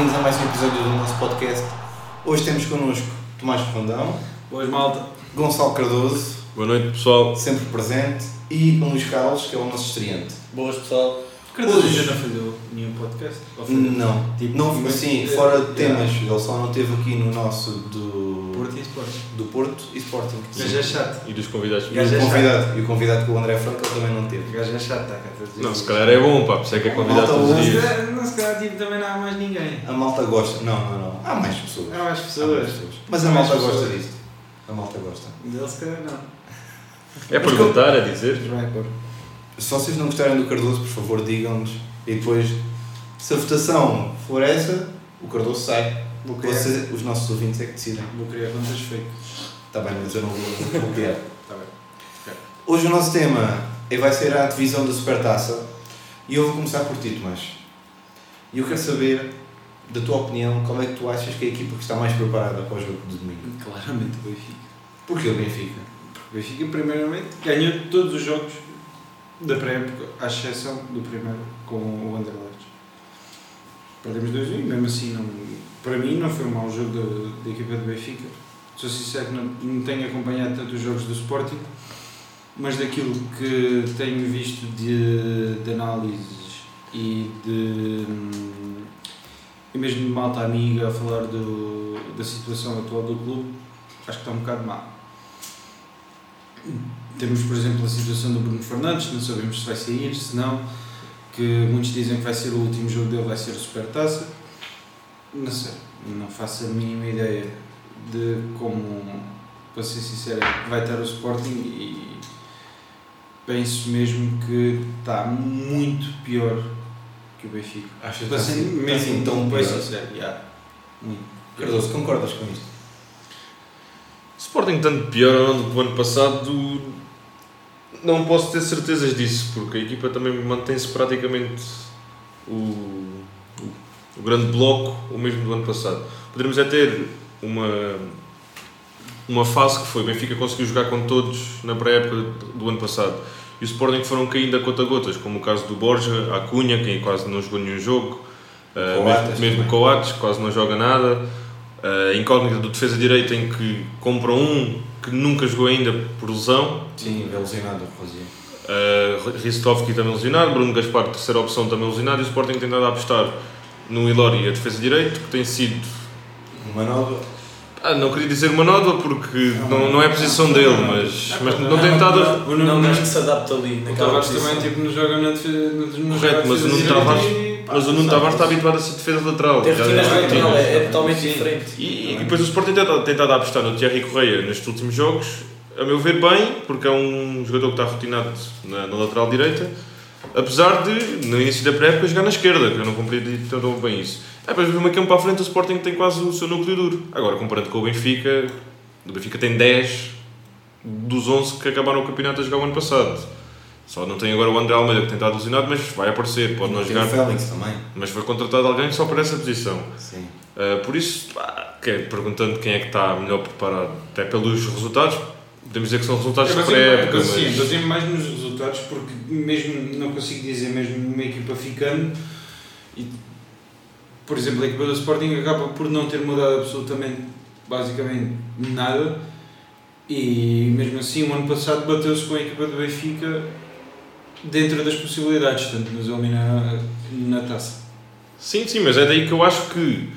Bem-vindos a mais um episódio do nosso podcast. Hoje temos connosco Tomás Fondão, Boas, malta. Gonçalo Cardoso, Boa noite, pessoal. sempre presente, e o Luís Carlos, que é o nosso estreante. Boas pessoal. Cardoso Hoje- já não fazia nenhum podcast? Ou foi? Não, Tipo, não mas- assim, fora de yeah. temas, ele só não esteve aqui no nosso do Porto e Sport. do Porto e Sporting. Gajo é chato. E dos convidados. E Gajo é o convidado, e o convidado que o André Franco ele também não teve. Gajo é chato, tá? cá, estás a dizer Não, se calhar é bom, pá, por isso é que é convidado Malta todos os Não, se dias. calhar- Não, se calhar tipo, também não há mais ninguém. A malta gosta. Não, não, não. Há mais pessoas. Há mais Há pessoas. mais pessoas. Mas a Há mais malta gosta pessoas. disto. A malta gosta. Dele se calhar não. É perguntar, é dizer. Mas vai pôr. Se vocês não gostarem do Cardoso, por favor, digam-nos. E depois, se a votação for essa, o Cardoso sai. Criar, Vocês, os nossos ouvintes é que decidem. vou criar contas fake. Está bem, mas eu não vou vou copiar. Está bem. Hoje o nosso tema é, vai ser a divisão da Supertaça. E eu vou começar por ti, Tomás. E eu quero saber, da tua opinião, qual é que tu achas que é a equipa que está mais preparada para o jogo de domingo? Claramente o Benfica. Porquê o Benfica? O Benfica, primeiramente, ganhou todos os jogos da pré-época, à exceção do primeiro com o Anderlecht. Perdemos 2 1 mesmo assim, não, para mim, não foi um mau jogo da, da equipa do Benfica. Sou sincero que não, não tenho acompanhado tanto os jogos do Sporting, mas daquilo que tenho visto de, de análises e de. e mesmo de malta amiga a falar do, da situação atual do clube, acho que está um bocado má. Temos, por exemplo, a situação do Bruno Fernandes, não sabemos se vai sair, se não, que muitos dizem que vai ser o último jogo dele, vai ser a Supertaça. Não sei, não faço a mínima ideia de como, para ser sincero, vai estar o Sporting e penso mesmo que está muito pior que o Benfica. Achas Para ser assim, mesmo assim tão bem pior? sincero, yeah, muito. Cardoso, concordas com isto? Sporting tanto pior do que o ano passado, não posso ter certezas disso, porque a equipa também mantém-se praticamente o, o, grande bloco, o mesmo do ano passado. Poderíamos é ter uma, uma fase que foi, o Benfica conseguiu jogar com todos na pré-época do ano passado, e o Sporting foram caindo a conta-gotas, como o caso do Borja, a Cunha, que quase não jogou nenhum jogo, uh, Coates mesmo, mesmo. Coates, quase não joga nada, a incógnita do defesa direito em que compram um que nunca jogou ainda por lesão, Sim, é lesionado, Rosinha. uh, Ristovski também lesionado, Bruno Gaspar, terceira opção, também lesionado, e o Sporting tem tentado apostar no Ilori, a defesa direito, que tem sido, Uma nova. ah, não queria dizer uma nova porque não, não é a posição dele, mas, mas não tem estado a... O Não, Nuno não se adapta ali O Tavares também tipo, não joga na defesa. Correto, mas o Nuno Tavares- Mas o Nuno Tavares está habituado a ser defesa lateral. Tem já rotinas tem lateral, é, é totalmente Sim. diferente. E, e depois o Sporting tem tentado, apostar no Thierry Correia nestes últimos jogos, a meu ver bem, porque é um jogador que está rotinado na, na lateral direita, apesar de, no início da pré-época, jogar na esquerda, que eu não compreendi tão bem isso. É, depois meio campo para a frente o Sporting tem quase o seu núcleo duro. Agora, comparando com o Benfica, o Benfica tem 10 dos 11 que acabaram o campeonato a jogar o ano passado. Só não tem agora o André Almeida que tem estado lesionado, mas vai aparecer, pode não Tem jogar, o Félix também. mas foi contratado alguém só para essa posição. Sim. Uh, por isso, pá, que é, perguntando quem é que está melhor preparado, até pelos resultados, podemos dizer que são resultados de pré-época, mas Sim, baseio mais nos resultados, porque mesmo, não consigo dizer, mesmo uma equipa ficando, e, por exemplo, a equipa do Sporting acaba por não ter mudado absolutamente, basicamente, nada, e mesmo assim, o ano passado bateu-se com a equipa do Benfica dentro das possibilidades, tanto nos eliminar na taça. sim, sim, mas é daí que eu acho que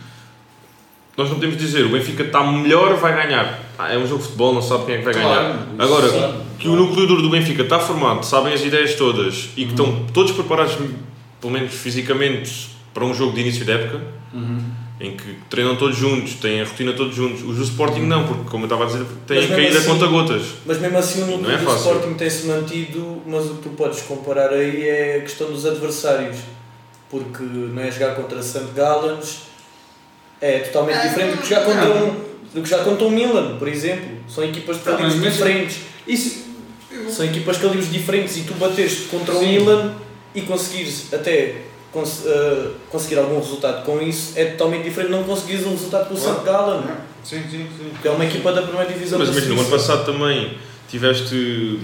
nós não podemos dizer o Benfica está melhor, vai ganhar. Ah, é um jogo de futebol, não sabe quem é que vai ganhar. Agora, que o núcleo duro do Benfica está formado, sabem as ideias todas e que estão todos preparados, pelo menos fisicamente, para um jogo de início de época, Uhum. em que treinam todos juntos, têm a rotina todos juntos. Os do Sporting não, porque, como eu estava a dizer, têm caído a assim- conta-gotas. Mas mesmo assim o núcleo é do fácil. Sporting tem-se mantido, mas o que tu podes comparar aí é a questão dos adversários. Porque não é jogar contra St. Gallens é totalmente diferente do que jogar contra um, do que jogar contra um Milan, por exemplo. São equipas de Tá, calibres diferentes. Isso, São equipas de calibres diferentes e tu bateste contra o Sim. Milan e conseguires até cons- eh, conseguir algum resultado com isso é totalmente diferente de não conseguires um resultado com o Claro. St. Gallen. sim, sim, sim. Que é uma equipa da primeira divisão Mas imagina, no ano passado também tiveste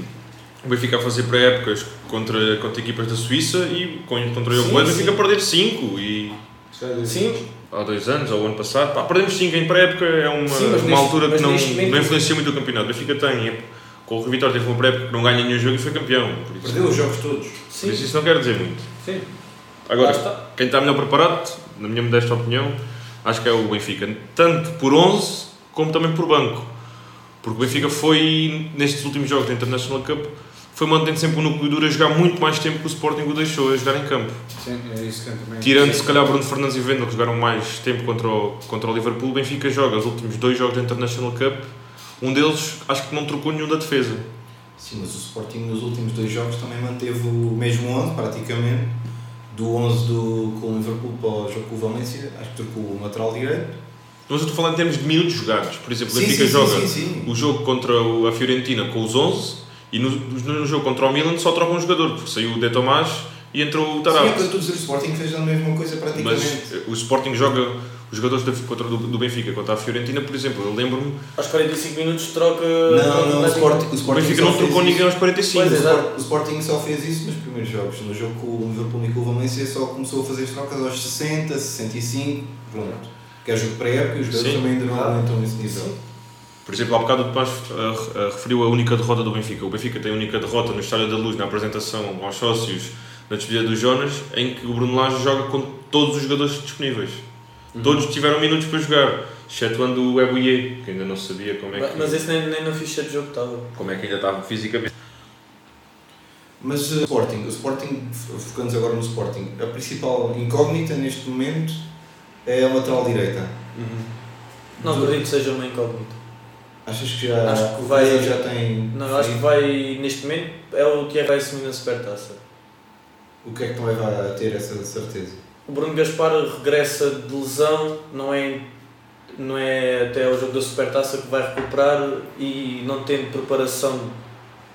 o Benfica a fazer pré-épocas contra, contra equipas da Suíça e com- contra o. Benfica a perder 5 e dois Sim, há dois anos ou o ano passado. Pá, perdemos 5 em pré-época, é uma, Sim, uma neste- altura que não, momento- não influencia muito o campeonato. O Benfica tem, é, com o Vitória teve uma pré-época que não ganha nenhum jogo e foi campeão. Perdeu os jogos todos. por sim. isso isso não quer dizer muito. sim. Agora, está. quem está melhor preparado, na minha modesta opinião, acho que é o Benfica. Tanto por 11 como também por banco. Porque o Benfica foi, nestes últimos jogos da International Cup, foi mantendo sempre o núcleo duro a jogar muito mais tempo que o Sporting o deixou a jogar em campo. Sim, é isso que eu também. Tirando se calhar Bruno Fernandes e Vendel que jogaram mais tempo contra o, contra o Liverpool, o Benfica joga os últimos dois jogos da International Cup. Um deles acho que não trocou nenhum da defesa. Sim, mas o Sporting nos últimos dois jogos também manteve o mesmo 11, praticamente. Do 11 do, com o Liverpool para o jogo com o Valência, acho que trocou o lateral direito. Mas eu estou a falar em termos de minutos jogados. Por exemplo, o Sim, Benfica joga sim, o jogo contra a Fiorentina com os 11 e no, no jogo contra o Milan só troca um jogador, porque saiu o De Tomás e entrou o Sim, é o Sporting fez a mesma coisa praticamente. Mas eh, o Sporting joga os jogadores da, contra, do, do Benfica contra a Fiorentina, por exemplo. Eu lembro-me, Aos 45 minutos troca. não, não, o Sporting, o o Sporting Benfica só não trocou ninguém aos 45. Pois O é. O Sporting só fez isso nos primeiros jogos. No jogo com o Liverpool e com o Valência só começou a fazer as trocas aos 60, 65, pronto. Que é jogo pré-época e os jogadores Sim. também ainda não aguentam nesse nível. Por exemplo, há bocado o Tomás eh, eh, referiu a única derrota do Benfica. O Benfica tem a única derrota no Estádio da Luz, na apresentação aos sócios, na despedida do Jonas, em que o Bruno Lage joga com todos os jogadores disponíveis. Todos tiveram minutos para jogar, excetuando o Ebuye, que ainda não sabia como é que, Mas esse nem, nem na ficha de jogo estava. como é que ainda estava fisicamente. Mas uh, Sporting, o Sporting, focando agora no Sporting, a principal incógnita neste momento é a lateral direita. Não acredito que seja uma incógnita. Achas que já, Acho que vai- já tem. Não, acho que vai, neste momento, é o Tiago vai assumir na supertaça. O que é que não vai a ter essa certeza? O Bruno Gaspar regressa de lesão, não é, não é até ao jogo da supertaça que vai recuperar e não tendo preparação,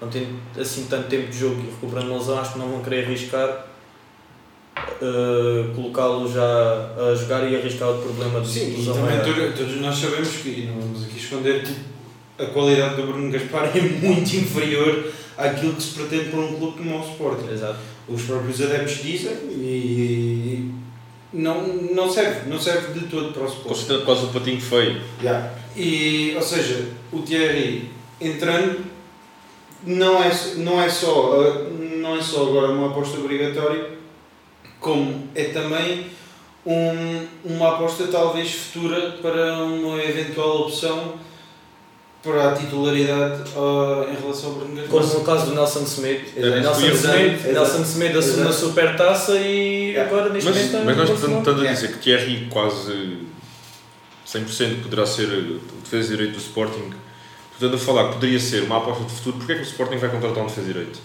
não tendo assim tanto tempo de jogo e recuperando a lesão, acho que não vão querer arriscar eh, colocá-lo já a jogar e arriscar o problema de Sim, e também todos nós sabemos que, e não vamos aqui esconder, que a qualidade do Bruno Gaspar é muito inferior àquilo que se pretende por um clube como o Sporting. Exato. Os próprios adeptos dizem e não, não serve, não serve de todo para o Sporting. Considerado quase um patinho feio. E, ou seja, o Thierry entrando não é, não é, só, uh, não é só agora uma aposta obrigatória, como é também um, uma aposta talvez futura para uma eventual opção para a titularidade uh, em relação ao Bruno. Como no caso do Nelson Semedo. Era isso Nelson dizer. Nelson Semedo assume Exato. a supertaça e Yeah. agora neste Mas, momento mas nós estamos a dizer que Thierry quase 100% poderá ser o defesa direito do Sporting. Portanto, a falar que poderia ser uma aposta de futuro, porquê é que o Sporting vai contratar um defesa direito?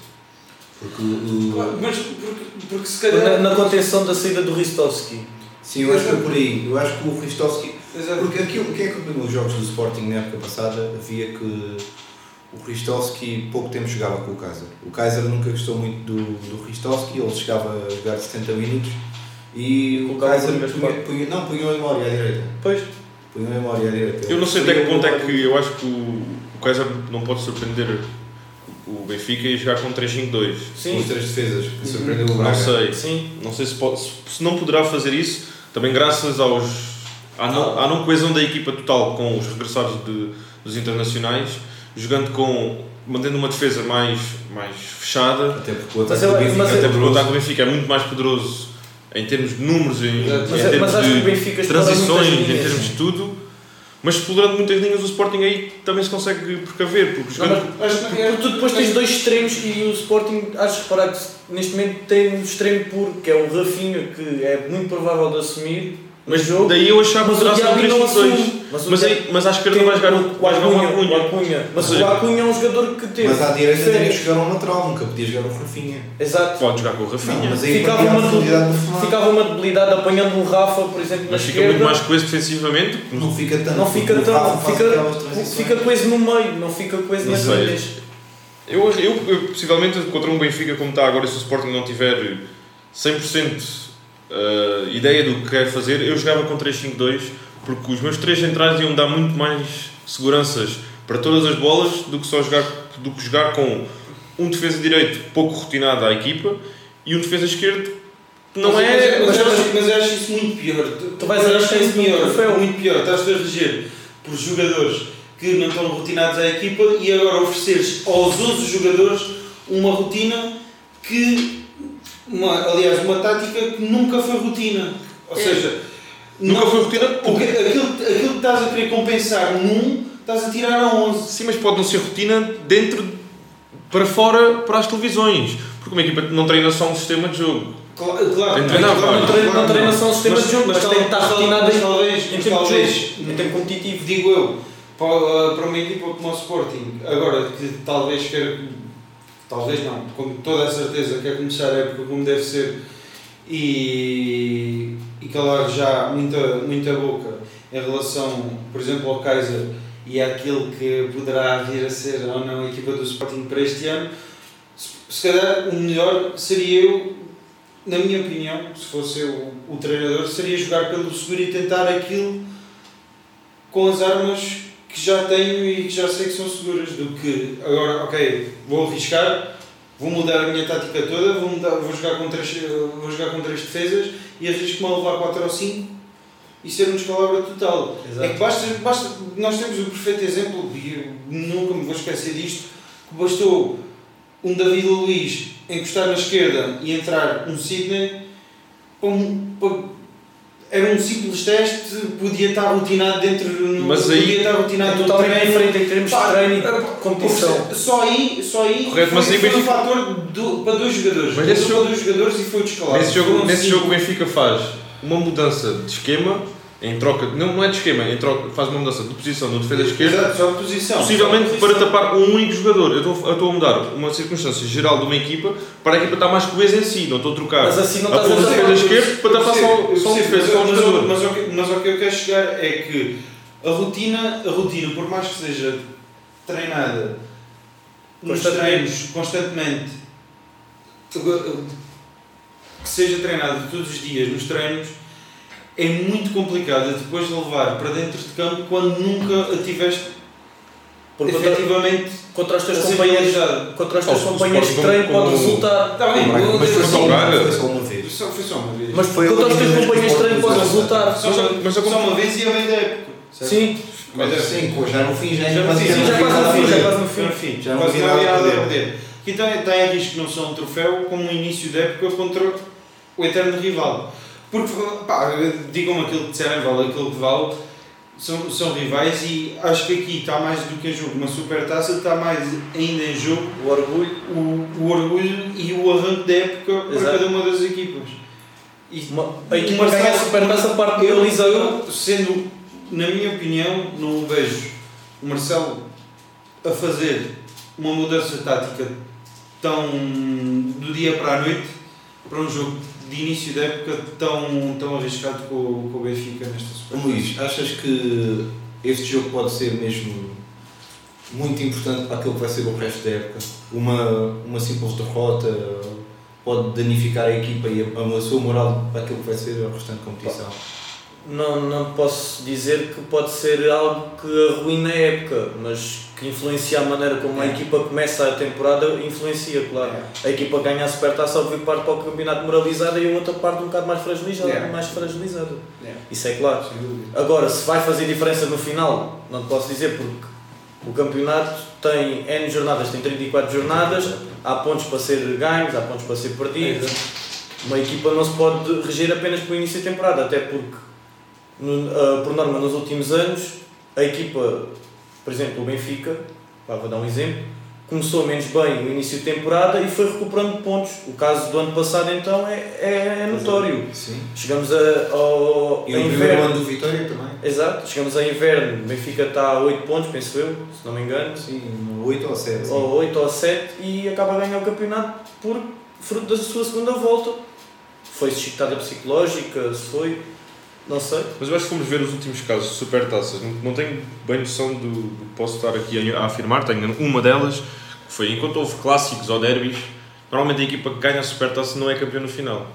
Porque o. Claro, Mas porque, porque se Na, calhar. na contenção da saída do Ristovski. Sim, eu acho que é por aí. Eu acho que o Christovski. Exato. Porque aquilo, quem acompanhou os jogos do Sporting na época passada havia que o Christovski pouco tempo jogava com o Kaiser. O Kaiser nunca gostou muito do, do Christovski, ele chegava a jogar 70 minutos e o Colocava Kaiser o Gaspar. punha, punha, não, punha o Emori à direita. Pois. Punha o Emori à direita. Eu não sei até que ponto é que eu acho que o, o Kaiser não pode surpreender o Benfica e jogar com 3-5-2. Com Sim, os três defesas que surpreendeu o Não Braga. sei. sim. Não sei se, pode, se se não poderá fazer isso, também graças aos, à, não, à não coesão da equipa total com os regressados de, dos internacionais, jogando com. mantendo uma defesa mais, mais fechada, Até porque o Mas ataque do Benfica mas é até porque o ataque do Benfica é muito mais poderoso em termos de números, em, Exato. em Mas, termos mas de transições, em termos de tudo, mas explorando muitas linhas, o Sporting aí também se consegue precaver, porque Não, jogando. mas, Acho que é- porque tu depois tens dois extremos e o Sporting, acho que reparar que neste momento tem um extremo puro, que é o Rafinha, que é muito provável de assumir Mas daí eu achava que o um não 3-5-2. assume. Mas, o Mas, aí, mas à esquerda vai jogar, o, o- o Acunha, o Acunha. Mas o Acunha é um jogador que teve. Mas à direita tinha que jogar um lateral, nunca podia jogar o Rafinha. Exato. Pode jogar com o Rafinha. Não, mas aí Ficava uma, Fernando. ficava uma debilidade apanhando um Rafa, por exemplo, na Mas fica esquerda. muito mais coeso defensivamente. Não fica tanto. não fica o faz Fica, fica coeso no meio, não fica coeso nas linhas. Eu, eu, eu, possivelmente, contra um Benfica como está agora, se o Sporting não tiver 100% uh, ideia do que quer fazer, eu jogava com 3-5-2, porque os meus três centrais iam dar muito mais seguranças para todas as bolas do que só jogar, do que jogar com um defesa direito pouco rotinado à equipa e um defesa esquerdo não mas, é. Mas, mas- eu acho, mas eu acho isso muito pior. Tu, vais eu a acho isso pior, troféu. muito pior. Estás-te a reger por jogadores que não estão rotinados à equipa e agora ofereceres aos 11 jogadores uma rotina que. Uma, aliás, uma tática que nunca foi rotina. Ou É. seja, Nunca foi rotina o que- aquilo, aquilo que estás a querer compensar num, estás a tirar a 11. Sim, mas pode não ser rotina dentro, para fora, para as televisões. Porque uma equipa não treina só um sistema de jogo. Claro, claro, treinar, claro, não Não treina, não não. só um sistema Mas- de jogo, mas, mas tem que estar rotinado em, talvez, em talvez, de jogo, em tempo competitivo. digo eu, para, para uma equipa como o Sporting, agora que talvez queira, talvez não, com toda a certeza quer começar a época como deve ser. E, e calar já muita, muita boca em relação, por exemplo, ao Kaiser e àquilo que poderá vir a ser ou não a equipa do Sporting para este ano, se, se calhar o melhor seria eu, na minha opinião, se fosse eu o treinador, seria jogar pelo seguro e tentar aquilo com as armas que já tenho e que já sei que são seguras, do que agora, ok, vou arriscar, vou mudar a minha tática toda, vou, mudar, vou, jogar, com três, vou jogar com três defesas e arrisco-me a levar 4 ou 5 e ser um descalabro total. Exato. É que basta, basta, nós temos o perfeito exemplo, e eu nunca me vou esquecer disto, que bastou um David Luiz encostar na esquerda e entrar um Sidney para um- para- era um simples teste, podia estar rotinado dentro no, Mas aí- podia estar rotinado É totalmente diferente em termos de Pá, treino e era- competição. Só aí, só aí Correto, mas foi, foi um Benfica- fator do- para dois jogadores. Mas nesse Foi jogo- para dois jogadores e foi descalado. Nesse jogo, nesse jogo o Benfica faz uma mudança de esquema em troca. Não, não é de esquema, em troca, faz uma mudança de posição no defesa esquerda. Exato, só posição. Possivelmente Só a para posição. tapar um único jogador. Eu estou, eu estou a mudar uma circunstância geral de uma equipa para a equipa estar mais coesa em si, não estou a trocar Mas assim não a posição tapar. defesa esquerda para tapar só, só um defesa, só um mas, jogador. mas, o que- mas o que eu quero chegar é que a rotina, a rotina, por mais que seja treinada nos treinos constantemente, que seja treinada todos os dias nos treinos, é muito complicada depois de levar para dentro de campo quando nunca a tiveste Porque contra, efetivamente contra os teus companheiros, contra os teus o companheiros de treino pode resultar. Está bem, Braga, eu- mas foi só uma, vez. Foi só uma vez. Mas Foi contra os teus companheiros de treino pode resultar. só, Mas só uma vez e a meio da época. Sim, Mas é Sim, pô, já no fim, já, quase não já havia quase no fim, já quase no fim. fim, Já quase não havia nada a perder. Aqui tem, tem a risco não só um troféu, como um início de época contra o eterno rival. Porque, pá, digam-me aquilo que disserem, vale aquilo que vale, são, são rivais e acho que aqui está mais do que em jogo uma super taça, está mais ainda em jogo o orgulho. o, o orgulho e o arranque da época para Exato. cada uma das equipas. E Uma, a equipa Marcelo- ganha a supertaça parte eu, eu, sendo, na minha opinião, não vejo o Marcelo a fazer uma mudança tática tão do dia para a noite para um jogo de início da época tão, tão arriscado com, com o Benfica nesta Supertaça. Luís, achas que este jogo pode ser mesmo muito importante para aquilo que vai ser o resto da época? Uma, uma simples derrota pode danificar a equipa e a, a sua moral para aquilo que vai ser a restante competição? Não, não posso dizer que pode ser algo que arruine a época, mas que influencia a maneira como a É. equipa começa a temporada, influencia, claro. É. A equipa ganha a supertaça, óbvio, parte para o campeonato moralizada e a outra parte um bocado mais fragilizada. É. Mais fragilizada. É. Isso é claro. Agora, se vai fazer diferença no final, não posso dizer porque o campeonato tem N jornadas, tem 34 jornadas, há pontos para ser ganhos, há pontos para ser perdidos. Uma equipa não se pode reger apenas pelo início da temporada, até porque, no- ah, por norma, nos últimos anos, a equipa, por exemplo, o Benfica, pá, vou dar um exemplo, começou menos bem no início de temporada e foi recuperando pontos. O caso do ano passado, então, é, é, é notório. Sim. Chegamos a, ao E a no primeiro inverno. ano do Vitória também? Exato, chegamos a inverno, o Benfica está a 8 pontos, penso eu, se não me engano, Sim, no 8 ou 7. ou 8 ou 7, e acaba a ganhar o campeonato por fruto da sua segunda volta. Foi chicotada psicológica, se foi, não sei. Mas eu acho que fomos ver os últimos casos de supertaças. Não, não tenho bem noção do, do que posso estar aqui a, a afirmar. Tenho uma delas, que foi enquanto houve clássicos ou derbys, normalmente a equipa que ganha a supertaça não é campeão no final.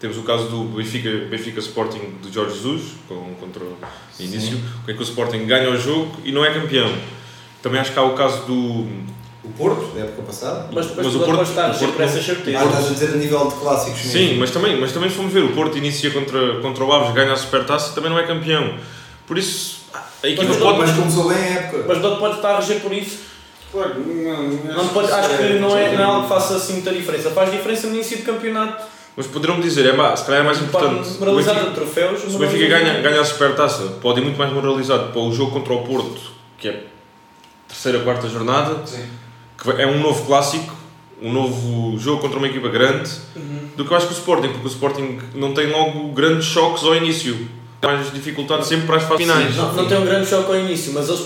Temos o caso do Benfica, Benfica Sporting de Jorge Jesus, com, contra o início, em que o Sporting ganha o jogo e não é campeão. Também acho que há o caso do, Porto, da época passada. Mas depois Mas o Porto- pode estar o sempre essa Ah, certeza. estás a dizer a nível de clássicos mesmo. Sim, mas também, mas também se formos ver, o Porto inicia contra, contra o Aves, ganha a Supertaça e também não é campeão. Por isso, a equipa Mas pode... Mas começou bem a época. Mas não pode estar a reger por isso. Claro, não, Não te pode, acho que não é, não é algo que faça assim muita diferença. Faz diferença no início de campeonato. Mas poderão dizer, é, se calhar é mais importante. Pode O moralizar Benfica- de troféus. Se o Benfica ganha, ganha a Supertaça, pode ir muito mais moralizado para o jogo contra o Porto, que é terceira, quarta jornada, Sim. Que é um novo clássico, um novo jogo contra uma equipa grande, Uhum. do que eu acho que o Sporting, porque o Sporting não tem logo grandes choques ao início. Tem mais dificuldade sempre para as fases finais. Não, não tem um grande choque ao início, mas eles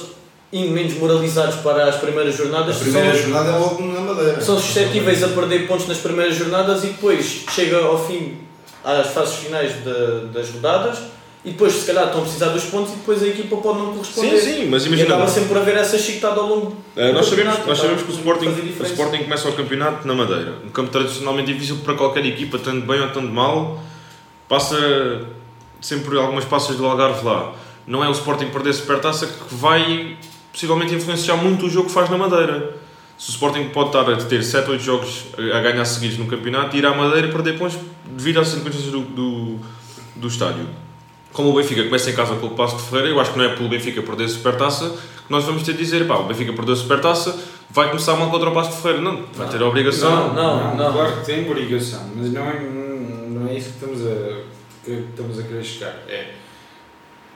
indo menos moralizados para as primeiras A jornadas primeira são, jornada é logo na Madeira. são suscetíveis a perder pontos nas primeiras jornadas e depois chega ao fim às fases finais da- das rodadas e depois se calhar estão a precisar dos pontos e depois a equipa pode não corresponder. Sim, sim, mas E imagina. acaba sempre por haver essa chicotada ao longo eh, nós sabemos, nós tá? sabemos que o Sporting, o. Sporting começa o campeonato na Madeira. Um campo tradicionalmente difícil para qualquer equipa, tanto bem ou tanto mal. Passa sempre algumas passas do Algarve lá. Não é o Sporting perder supertaça que vai possivelmente influenciar muito o jogo que faz na Madeira. Se o Sporting pode estar a ter 7, 8 jogos a ganhar seguidos no campeonato, ir à Madeira e perder pontos devido às circunstâncias do, do, do estádio. Como o Benfica começa em casa com o Passo de Ferreira, eu acho que não é pelo Benfica perder a supertaça que nós vamos ter de dizer, pá, o Benfica perdeu a supertaça, vai começar mal contra o Passo de Ferreira. Não, vai ter a obrigação. Não, não. Claro que tem obrigação, mas não é, não é isso que estamos a, que estamos a querer chegar. É.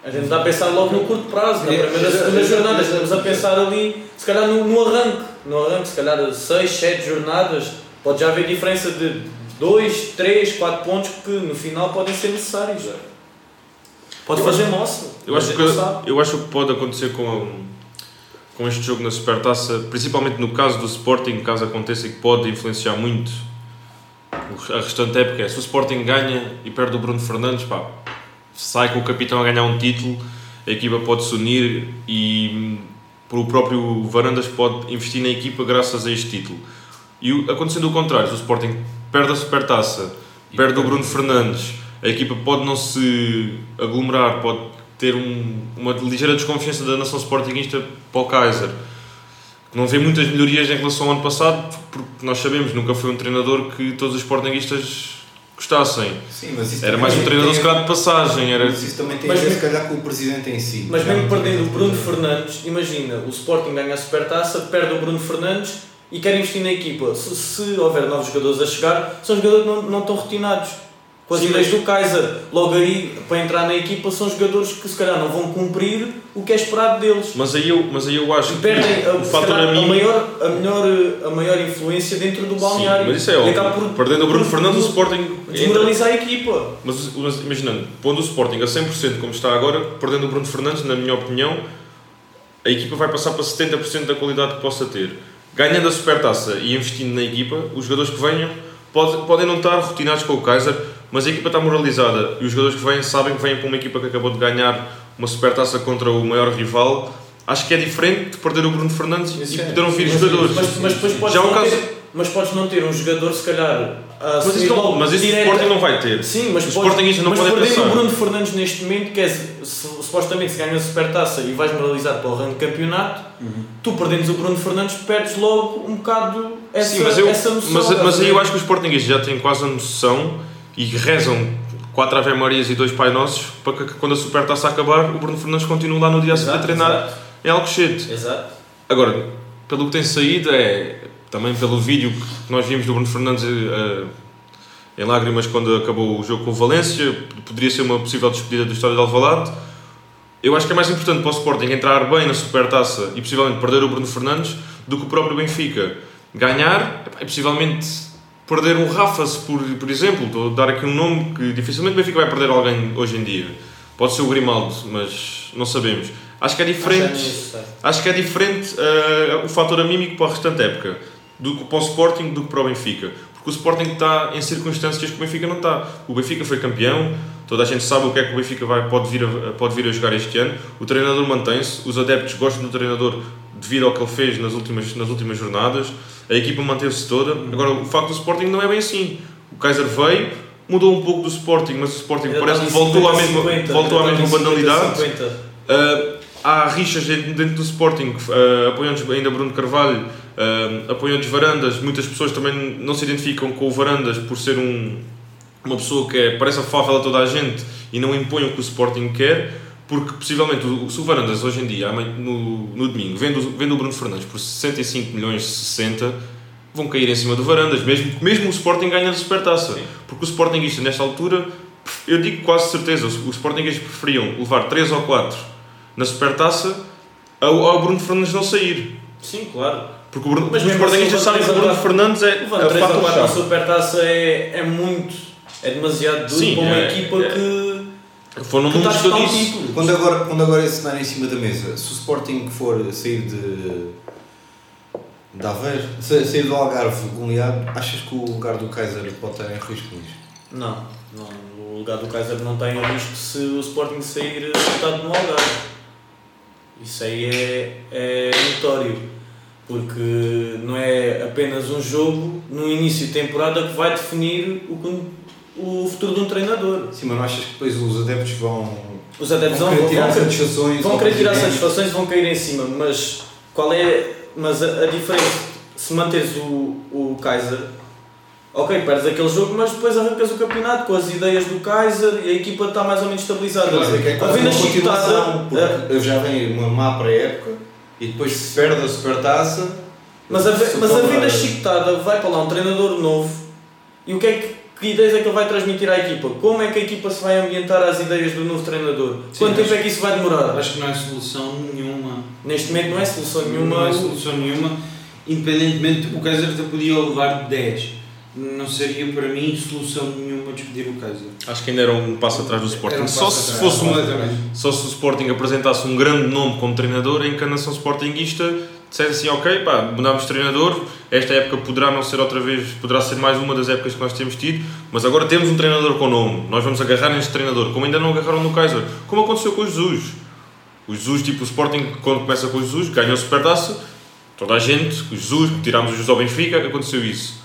A gente está a pensar logo no curto prazo, na primeira e segunda jornada. Estamos a pensar ali, se calhar no, no arranque. No arranque, se calhar 6, 7 jornadas. Pode já haver diferença de 2, 3, 4 pontos que no final podem ser necessários. Pode Eu fazer moça. Eu acho, que, eu acho que pode acontecer com, com este jogo na Supertaça, principalmente no caso do Sporting, caso aconteça e que pode influenciar muito a restante época, é se o Sporting ganha e perde o Bruno Fernandes, pá, sai com o capitão a ganhar um título, a equipa pode se unir e o próprio Varandas pode investir na equipa graças a este título. E acontecendo o contrário, se o Sporting perde a Supertaça, perde o Bruno Fernandes, a equipa pode não se aglomerar, pode ter um- uma ligeira desconfiança da nação sportinguista para o Kaiser. Não vê muitas melhorias em relação ao ano passado, porque nós sabemos, nunca foi um treinador que todos os sportinguistas gostassem. Sim, mas isso Era mais um treinador, se tem- calhar, de passagem. Era... Mas isso também tem Mas a ver, se calhar, com o presidente em si. Mas mesmo perdendo o Bruno. Fernandes, imagina, o Sporting ganha a supertaça, perde o Bruno Fernandes e quer investir na equipa. Se, se houver novos jogadores a chegar, são jogadores que não, não estão rotinados. Com as ideias do Kaiser, logo aí, para entrar na equipa, são jogadores que se calhar não vão cumprir o que é esperado deles. Mas, aí eu, mas aí eu acho E perdem a, o fator calhar, a, anímico- maior, a, melhor, a maior influência dentro do balneário. Sim, mas isso é óbvio. por- Perdendo o Bruno por- Fernandes, o por Sporting entra- Desmoralizar a equipa. Mas, mas imaginando, pondo o Sporting a 100% como está agora, perdendo o Bruno Fernandes, na minha opinião, a equipa vai passar para 70% da qualidade que possa ter. Ganhando a supertaça e investindo na equipa, os jogadores que venham pode, podem não estar rotinados com o Kaiser, mas a equipa está moralizada e os jogadores que vêm sabem que vêm para uma equipa que acabou de ganhar uma supertaça contra o maior rival. Acho que é diferente de perder o Bruno Fernandes Isso e é. poderão vir Mas- jogadores. Mas, mas depois podes Já o não caso- ter, mas podes não ter um jogador, se calhar. a Mas isso, não, mas isso o direta- Sporting não vai ter. Sim, mas Os podes- Sportingistas não mas podem perdendo pensar. o Bruno Fernandes neste momento, que é, se- supostamente se ganhas a supertaça e vais moralizar para o ranking de campeonato, tu perdendo o Bruno Fernandes perdes logo um bocado essa, Sim, mas, eu, essa noção. mas, mas aí eu acho que os Sportingistas já têm quase a noção e rezam quatro Ave Marias e dois Pai Nossos para que quando a Supertaça acabar o Bruno Fernandes continue lá no dia a seguir a treinar exato, em Alcochete. Exato. Agora, pelo que tem saído é também pelo vídeo que nós vimos do Bruno Fernandes eh, em lágrimas quando acabou o jogo com o Valência, poderia ser uma possível despedida do estádio de Alvalade. Eu acho que é mais importante para o Sporting entrar bem na Supertaça e possivelmente perder o Bruno Fernandes do que o próprio Benfica. Ganhar e possivelmente perder um Rafa, por, por exemplo, estou a dar aqui um nome que dificilmente o Benfica vai perder alguém hoje em dia. Pode ser o Grimaldo, mas não sabemos. Acho que é diferente. Acho que é diferente eh, o fator anímico para a restante época do que para o Sporting do que para o Benfica. Porque o Sporting está em circunstâncias que o Benfica não está. O Benfica foi campeão, toda a gente sabe o que é que o Benfica vai, pode, vir a, pode vir a jogar este ano. O treinador mantém-se, os adeptos gostam do treinador devido ao que ele fez nas últimas, nas últimas jornadas. A equipa manteve-se toda. Agora, o facto do Sporting não é bem assim. O Kaiser veio, mudou um pouco do Sporting, mas o Sporting parece que voltou à 50, mesma, 50, voltou à mesma está em banalidade. 50, 50. Uh, há rixas dentro dentro do Sporting, uh, apoiantes ainda Bruno Carvalho, uh, apoiantes Varandas, muitas pessoas também não se identificam com o Varandas por ser um, uma pessoa que é, parece afável a toda a gente e não impõe o que o Sporting quer, porque possivelmente o, o Varandas hoje em dia, no, no domingo, vendo, vendo o Bruno Fernandes por 65 milhões, 60, vão cair em cima do Varandas, mesmo, mesmo o Sporting ganha a Supertaça. Porque o Sportingista, nesta altura, eu digo quase certeza, os, os Sportingistas preferiam levar 3 ou 4 na Supertaça ao, ao Bruno Fernandes não sair. Sim, claro. Porque o Bruno, Mas os Sportingistas assim, sabem que o Bruno Fernandes é a 3 ou fato 4 na chave. supertaça é, é muito. É demasiado duro Sim, para uma é- equipa é- que. Foram números que eu disse. Quando agora, quando agora esse cenário em cima da mesa, se o Sporting for sair de. de Aveiro, sa- sair do Algarve goleado, achas que o lugar do Kaiser pode estar em risco nisso? Não, não, o lugar do Kaiser não tem risco se o Sporting sair resultado no Algarve. Isso aí é, é notório. Porque não é apenas um jogo no início de temporada que vai definir o, que- o futuro de um treinador. Sim, mas não achas que depois os adeptos vão. Os adeptos vão vão, tirar vão, satisfações? vão querer tirar satisfações e vão cair em cima, mas qual é mas a, a diferença? Se manteres o, o Kaiser, ok, perdes aquele jogo, mas depois arrancas o campeonato com as ideias do Kaiser e a equipa está mais ou menos estabilizada. Mas é que é uma chicotada, porque já vem uma má pré-época e depois se perde a supertaça. mas a, mas a vinda chicotada vai para lá um treinador novo e o que é que, que ideias é que ele vai transmitir à equipa? Como é que a equipa se vai ambientar às ideias do novo treinador? Sim, Quanto tempo é que isso vai demorar? Acho que não é solução nenhuma. Neste momento não é solução nenhuma. Não é solução nenhuma. Independentemente, o Kaiser até podia levar 10. Não seria para mim solução nenhuma despedir o Kaiser. Acho que ainda era um passo atrás do Sporting. Um só, se atrás, fosse um, só se o Sporting apresentasse um grande nome como treinador, a encarnação Sportingista dissesse assim, ok, pá, mudámos de treinador, esta época poderá não ser outra vez, poderá ser mais uma das épocas que nós temos tido, mas agora temos um treinador com nome, nós vamos agarrar neste treinador, como ainda não agarraram no Kaiser, como aconteceu com o Jesus. O Jesus, tipo, o Sporting, quando começa com o Jesus, ganhou a Supertaça, toda a gente, o Jesus, tirámos o Jesus ao Benfica, aconteceu isso.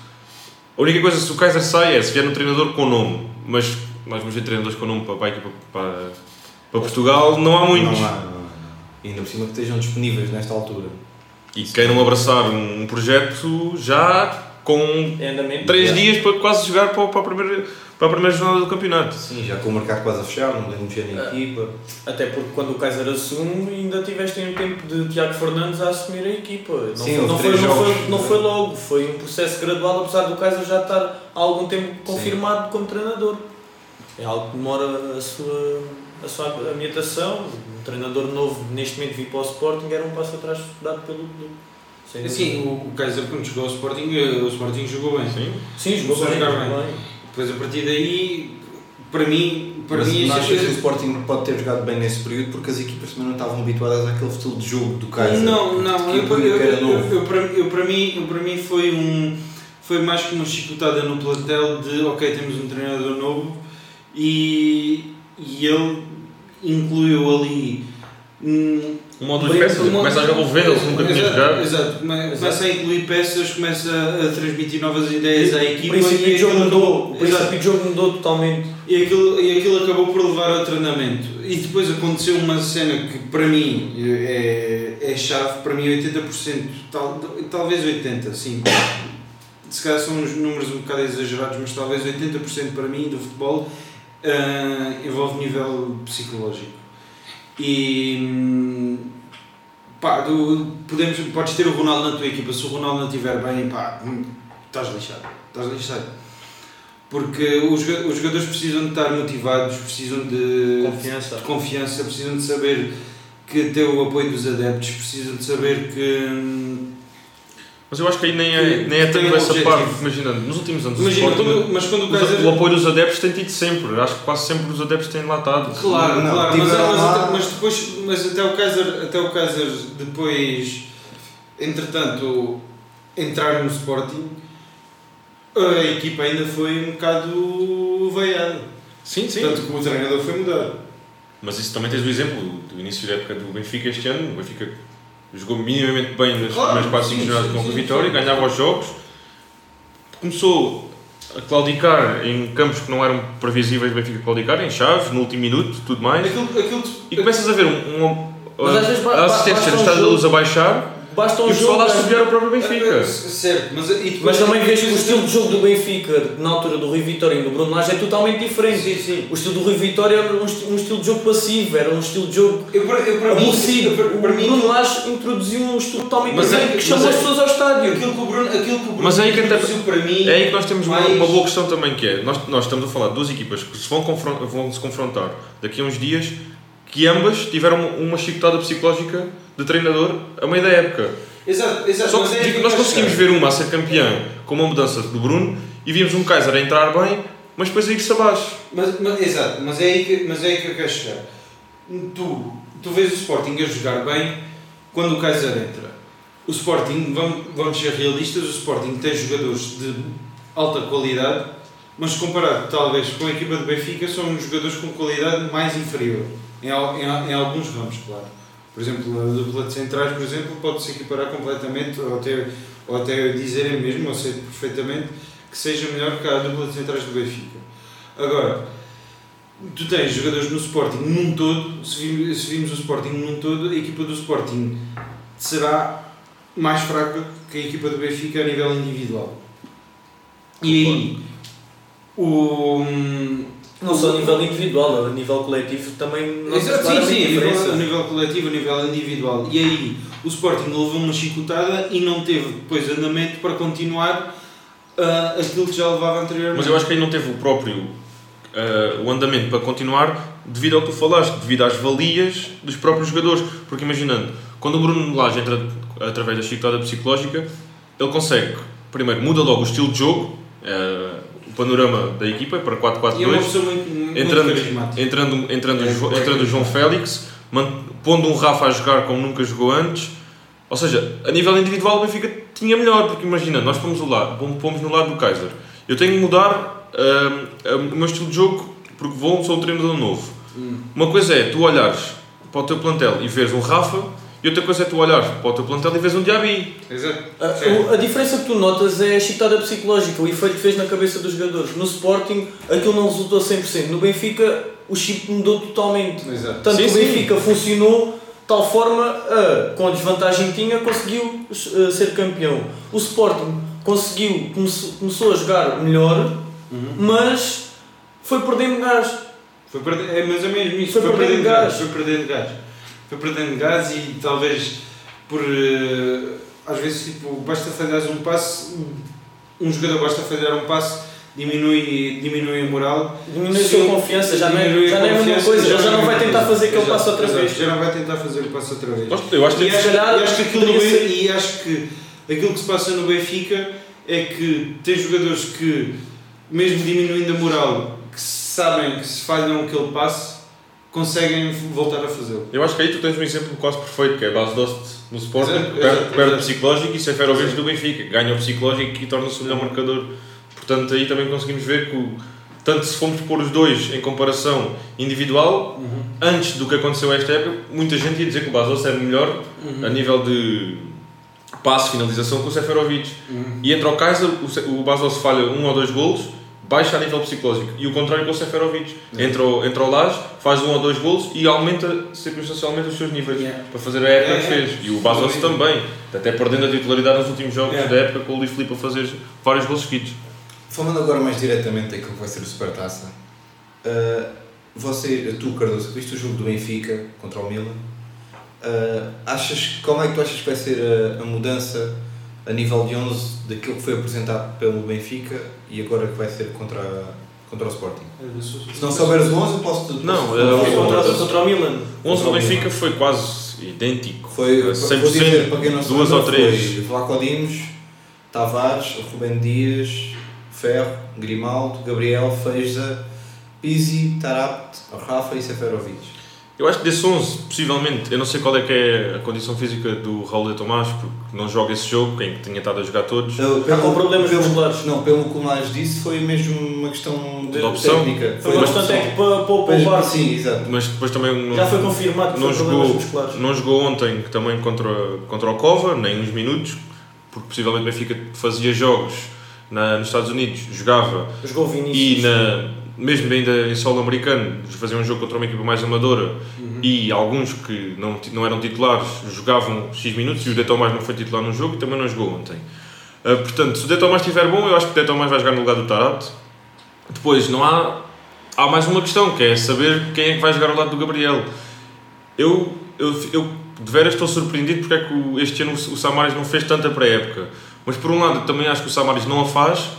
A única coisa, se o Kaiser sai, é se vier um treinador com nome, mas nós vamos ver treinadores com nome para, para, para, para Portugal, não há muitos. Não há, não há, ainda por cima que estejam disponíveis nesta altura. E queiram abraçar um, um projeto já com Em andamento. 3 Já. dias para quase jogar para, para, a primeira, para a primeira jornada do campeonato. Sim, já com o mercado quase a fechar, não devem mexer na Ah. equipa. Até porque quando o Kaiser assume, ainda tiveste um tempo de Tiago Fernandes a assumir a equipa. Não, Sim, foi, não, foi, não, foi, não foi logo, foi um processo gradual, apesar do Kaiser já estar há algum tempo confirmado como treinador. É algo que demora a sua, a sua ambientação. Um treinador novo, neste momento, vir para o Sporting era um passo atrás dado pelo clube. Dúvida. o, o Kaiser quando chegou ao Sporting, eh, o Sporting jogou bem. Sim. Sim, jogou bem, jogou bem. bem. Depois a partir daí, para mim, para Mas mim não achas que o é- Sporting pode ter jogado bem nesse período porque as equipas também não estavam habituadas àquele estilo de jogo do Kaiser? Não, não, Que eu, eu, eu, para, eu, para mim, eu, para mim foi um foi mais que uma chicotada no plantel de ok, temos um treinador novo e, e ele incluiu ali hum, Uma ou duas peças, uma- começa a revolver, ele nunca tinha jogado. Exato, come- começa a incluir peças, começa a transmitir novas ideias à O equipa princípio e de jogo aquilo mudou, o princípio de jogo mudou totalmente. e aquilo, e aquilo acabou por levar ao treinamento. E depois aconteceu uma cena que para mim é, é chave, para mim 80%, tal, talvez 80%, sim. Se calhar são uns números um bocado exagerados, mas talvez 80% para mim do futebol ah, envolve nível psicológico. E hum, pá, do, podemos, podes ter o Ronaldo na tua equipa, se o Ronaldo não estiver bem, pá, hum, estás lixado. Estás lixado. Porque os, os jogadores precisam de estar motivados, precisam de Confiança. de confiança, precisam de saber que ter o apoio dos adeptos, precisam de saber que. Mas eu acho que aí nem é, nem é tanto essa objetivo. parte. Imagina, nos últimos anos, o Imagina, Sporting, quando, mas quando o os- Kaiser. o apoio dos adeptos tem tido sempre. Acho que quase sempre os adeptos têm lá estado. Claro, Não, claro, mas, tiveram mas, até- mas depois, mas até o Kaiser, até o Kaiser depois, entretanto, entrar no Sporting, a equipa ainda foi um bocado veiada. Sim, sim. Tanto que o treinador foi mudado. Mas isso também tens o exemplo do início da época do Benfica este ano. O Benfica jogou minimamente bem nas Claro, primeiras 4 5 sim, jornadas com a sim, vitória, ganhava os jogos. Começou a claudicar em campos que não eram previsíveis do Benfica claudicar, em chaves, no último minuto, tudo mais. Aquilo, aquilo, E começas a ver um, um- a ba- assistência um estádio da luz a baixar Basta um e jogo. a assobiar o próprio Benfica. Certo, mas, e depois, Mas também vês que o estilo de jogo do Benfica, na altura do Rui Vitória e do Bruno Lage, é totalmente diferente. Sim, sim. O estilo do Rui Vitória era um, um estilo de jogo passivo, era um estilo de jogo Eu, para- eu, para mim, aborrecido. eu, para, O para mim, Bruno Lage introduziu um estilo totalmente Mas é- diferente que mas chamou é- as pessoas ao estádio. aquilo que o Bruno, aquilo que o Bruno Mas é aí que até- introduziu para mim. É aí que nós temos uma, mais- uma boa questão também que é, nós, nós estamos a falar de duas equipas que se vão, confron- vão se confrontar daqui a uns dias, que ambas tiveram uma, uma chicotada psicológica de treinador a meio da época. Exato, exato. Só que é digo, nós conseguimos ver uma a ser campeã com uma mudança do Bruno e vimos um Kaiser a entrar bem, mas depois a ir-se abaixo. Mas, mas- exato, mas é, aí que, mas é aí que eu quero chegar. Tu, tu vês o Sporting a jogar bem quando o Kaiser entra. O Sporting, vamos, vamos ser realistas, o Sporting tem jogadores de alta qualidade, mas comparado talvez com a equipa do Benfica, são jogadores com qualidade mais inferior. Em, em, em alguns ramos, claro. Por exemplo, a dupla de centrais, por exemplo, pode-se equiparar completamente, ou até, ou até dizerem mesmo, ou sei perfeitamente, que seja melhor que a dupla de centrais do Benfica. Agora, tu tens jogadores no Sporting num todo, se se vimos o Sporting num todo, a equipa do Sporting será mais fraca que a equipa do Benfica a nível individual. E aí, o. Não só a nível individual, a nível coletivo também não Exato, sim, sim, a nível, diferença. a nível coletivo, a nível individual. E aí, o Sporting levou uma chicotada e não teve depois andamento para continuar ah, aquilo que já levava anteriormente. Mas eu acho que aí não teve o próprio eh, o andamento para continuar devido ao que tu falaste, devido às valias dos próprios jogadores. Porque imaginando, quando o Bruno Lage entra através da chicotada psicológica, ele consegue, primeiro, muda logo o estilo de jogo, o panorama da equipa para 4-4-2. E é pessoa muito, entrando, entrando, entrando, É, o é. entrando o João Félix, pondo um Rafa a jogar como nunca jogou antes. Ou seja, a nível individual o Benfica tinha melhor, porque imagina, nós fomos, o lado, pom- pomos no lado do Kaiser. Eu tenho que mudar hum, o meu estilo de jogo porque vou, sou um treinador novo. Hum. Uma coisa é tu olhares para o teu plantel e veres um Rafa, e outra coisa é tu olhares para o teu plantel e veres um Diaby. Exato. A, o- a diferença que tu notas é a chitada psicológica, o efeito que fez na cabeça dos jogadores. No Sporting, aquilo não resultou 100%. No Benfica, o chip mudou totalmente. Exato. Tanto Sim, o sim. Benfica funcionou de tal forma, a, com a desvantagem que tinha, conseguiu eh, ser campeão. O Sporting conseguiu, começou, começou a jogar melhor, Uhum. mas foi perdendo gás. Foi perder, é, mas é mesmo isso, Foi foi, perdendo perdendo gás. gás. Foi perdendo gás. Foi perdendo gás e talvez por. eh, às vezes, tipo, basta falhares um passe, um jogador basta falhar um passe, diminui, diminui a moral. Diminui a sua confiança, já não é, já não é a mesma coisa, ele já não vai tentar coisa. fazer aquele passo outra exato, vez. Já não vai tentar fazer o passo outra vez. Eu acho que E acho, calhar, e acho que aquilo no e acho que aquilo que se passa no Benfica é que tem jogadores que, mesmo diminuindo a moral, que sabem que se falham aquele passe, conseguem voltar a fazê-lo. Eu acho que aí tu tens um exemplo quase perfeito, que é a base Dost no Sporting, Exato, perde, exato, perde exato. psicológico e Seferovic do Benfica, ganha o psicológico e torna-se o melhor marcador. Portanto, aí também conseguimos ver que, tanto se formos pôr os dois em comparação individual, antes do que aconteceu esta época, muita gente ia dizer que o Bastos era melhor a nível de passe, finalização, que o Seferovic. E entra o Kaiser, o, Se- o Bastos falha um ou dois golos, baixa a nível psicológico. E o contrário com o Seferovic. Entra, o, entra o Lage, faz um ou dois golos e aumenta circunstancialmente os seus níveis Yeah. para fazer a época Yeah, que yeah. fez. E o Bastos Sem também, até perdendo a titularidade nos últimos jogos Yeah. da época com o Luís Filipe a fazer vários golos seguidos. Falando agora mais diretamente daquilo que vai ser o Supertaça, uh, você, tu Cardoso, viste o jogo do Benfica contra o Milan, uh, achas, como é que tu achas que vai ser a, a mudança a nível de 11 daquilo que foi apresentado pelo Benfica e agora que vai ser contra, contra o Sporting? Se não souberes o 11 eu posso... Não, posso- é o- posso- contra, contra o Milan. O 11 do Benfica foi quase idêntico. Foi, vou 100%, dizer, para quem não sabe, duas ou três. Foi Vlaco Dimos, Tavares, Rubem Dias, Ferro, Grimaldo, Gabriel, Feiza, Pizzi, Tarapt, Rafa e Seferovic. Eu acho que desse 11, possivelmente, eu não sei qual é que é a condição física do Raul de Tomás, porque não joga esse jogo, quem tinha estado a jogar todos. Não, Está com problemas pelo, musculares. Não, pelo que o mais disse, foi mesmo uma questão de De opção? técnica. Foi uma bastante opção. é que para, para o poupar. Sim, exato. Mas depois também não, Já foi confirmado que não foi problemas jogou, musculares. não jogou ontem também contra, contra o Cova, nem uns minutos, porque possivelmente o Benfica fazia jogos na, nos Estados Unidos, jogava Jogou o e Vinícius. na, mesmo ainda em solo americano, fazia um jogo contra uma equipa mais amadora Uhum. e alguns que não, não eram titulares jogavam X minutos e o De Tomás não foi titular no jogo e também não jogou ontem. Uh, portanto, se o De Tomás estiver bom, eu acho que o De Tomás vai jogar no lugar do Tarapte. Depois, não há, há mais uma questão, que é saber quem é que vai jogar ao lado do Gabriel. Eu, eu, eu de veras estou surpreendido porque é que este ano o Samaris não fez tanta pré-época. Mas por um lado, também acho que o Samaris não a faz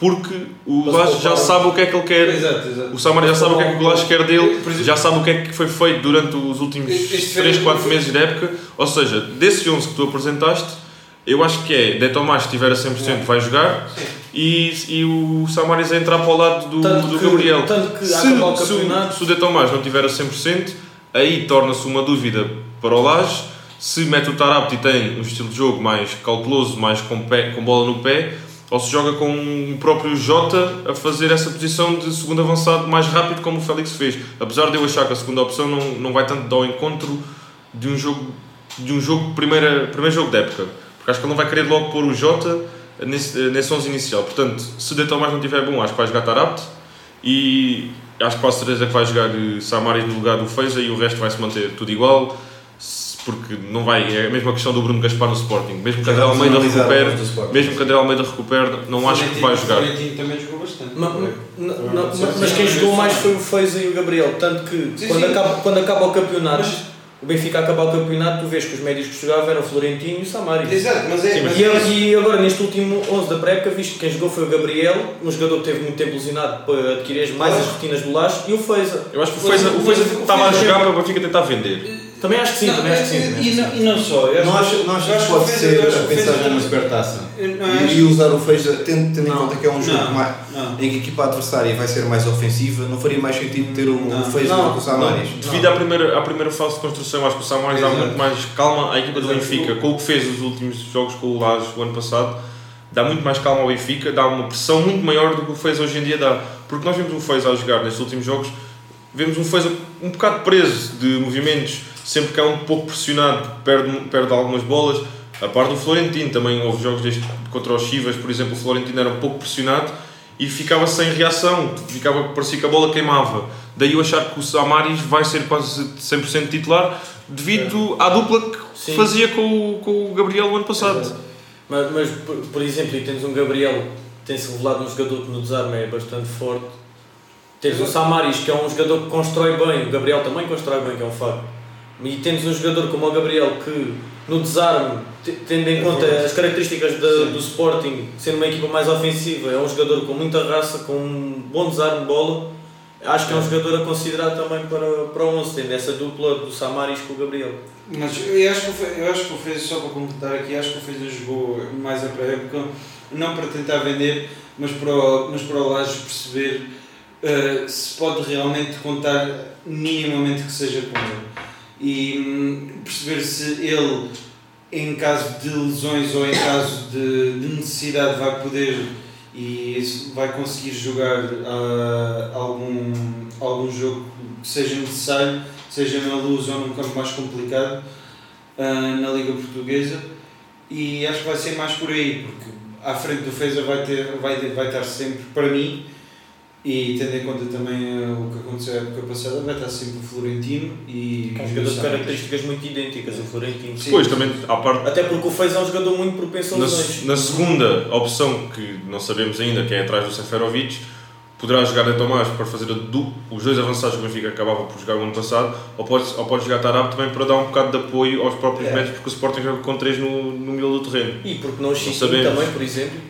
porque o Lage já sabe o que é que ele quer. Exato, exato. O Samaris já sabe o que é que o Lage quer dele, exemplo- já sabe o que é que foi feito durante os últimos Este 3, verão- 4 meses de época. Ou seja, desse 11 que tu apresentaste, eu acho que é De Tomás, se estiver a 100%, vai jogar e, e o Samaris a entrar para o lado do, Tanto do que- Gabriel. tanto que se, o se o- se o De Tomás não estiver a 100%, aí torna-se uma dúvida para o Lage. Se mete o Tarapte e tem um estilo de jogo mais cauteloso, mais com, pé, com bola no pé, ou se joga com o próprio Jota a fazer essa posição de segundo avançado mais rápido, como o Félix fez. Apesar de eu achar que a segunda opção não, não vai tanto ao encontro de um jogo, de um jogo primeira, primeiro jogo da época. Porque acho que ele não vai querer logo pôr o Jota nesse, nesse 11 inicial. Portanto, se o Tomás não estiver bom, acho que vai jogar Tarapte e acho que quase certeza que vai jogar Samaris no lugar do Feiza e o resto vai se manter tudo igual. Porque não vai, é a mesma questão do Bruno Gaspar no Sporting. Mesmo que André Almeida recupere, mesmo que André Almeida recupere, não acho que vai jogar. O Florentino também jogou bastante. Mas quem jogou mais foi o Feiza e o Gabriel. Tanto que Sim, quando, sim. Acaba, quando acaba o campeonato, Mas- o Benfica acaba o campeonato, tu vês que os médios que jogavam eram o Florentino e o Samari. Exato, mas é. Sim, mas- E, é- e agora neste último 11 da pré-época, viste que quem jogou foi o Gabriel, um jogador que teve muito tempo lesionado para adquirir mais as rotinas do Laje, e o Feiza. Eu acho que o Feiza, o Feiza estava a jogar para o Benfica tentar vender. Também acho que sim, Não, também acho que sim. e- também acho E que não- sim. e não só. eu Não acho- não acho que pode ser a pensagem na também- supertaça? E, e usar o Feiza, tendo, tendo em conta que é um jogo Não. mais, Não. em que a equipa adversária vai ser mais ofensiva, não faria mais sentido ter o, Feiza Não. do que o Samaris? Devido à primeira, à primeira fase de construção, acho que o Samaris dá muito mais calma à equipa do. Benfica. Com o que fez os últimos jogos com o Lage o ano passado, dá muito mais calma ao Benfica, dá uma pressão muito maior do que o Fez hoje em dia dá. Porque nós vimos o Fez a jogar nestes últimos jogos, vemos um Fez um bocado preso de movimentos, sempre que é um pouco pressionado, perde, perde algumas bolas. A par do Florentino, também houve jogos deste, contra os Chivas, por exemplo, o Florentino era um pouco pressionado e ficava sem reação, ficava, parecia que a bola queimava. Daí eu achar que o Samaris vai ser quase 100% titular devido à dupla que Sim. fazia com o, com o Gabriel o ano passado. Exato. Mas, mas, por, por exemplo, e tens um Gabriel que tem-se revelado um jogador que no desarme é bastante forte. Tens o Samaris, que é um jogador que constrói bem, o Gabriel também constrói bem, que é um facto. E tens um jogador como o Gabriel que no desarme, te- tendo em conta as características do Sporting, sendo uma equipa mais ofensiva, é um jogador com muita raça, com um bom desarme de bola. Acho que é um jogador a considerar também para, para o 11, tendo essa dupla do Samaris com o Gabriel. Mas eu acho que eu acho que o Fez, só para completar aqui, acho que o Fez jogou mais a pré-época, não para tentar vender, mas para o, mas para o Laje perceber eh, se pode realmente contar minimamente que seja com ele. E hum, perceber se ele, em caso de lesões ou em caso de, de necessidade, vai poder e vai conseguir jogar ah, algum, algum jogo que seja necessário seja na luz ou num campo mais complicado ah, na Liga Portuguesa. E acho que vai ser mais por aí porque à frente do Feza vai, ter, vai, vai estar sempre para mim e tendo em conta também ah, o que aconteceu na época passada vai estar sempre o Florentino e É um jogador de características muito idênticas, o Florentino. Sim. Depois também, à parte Até porque o Fez é um jogador muito propenso a Na, lesões. na segunda opção, que não sabemos ainda, que é atrás do Seferovic, poderá jogar de Tomás para fazer a du- os dois avançados que o Benfica acabava por jogar o ano passado, ou pode, ou pode jogar Tarab também para dar um bocado de apoio aos próprios É. médios, porque o Sporting joga com três no, no miolo do terreno. E porque não o Chiquinho também, por exemplo.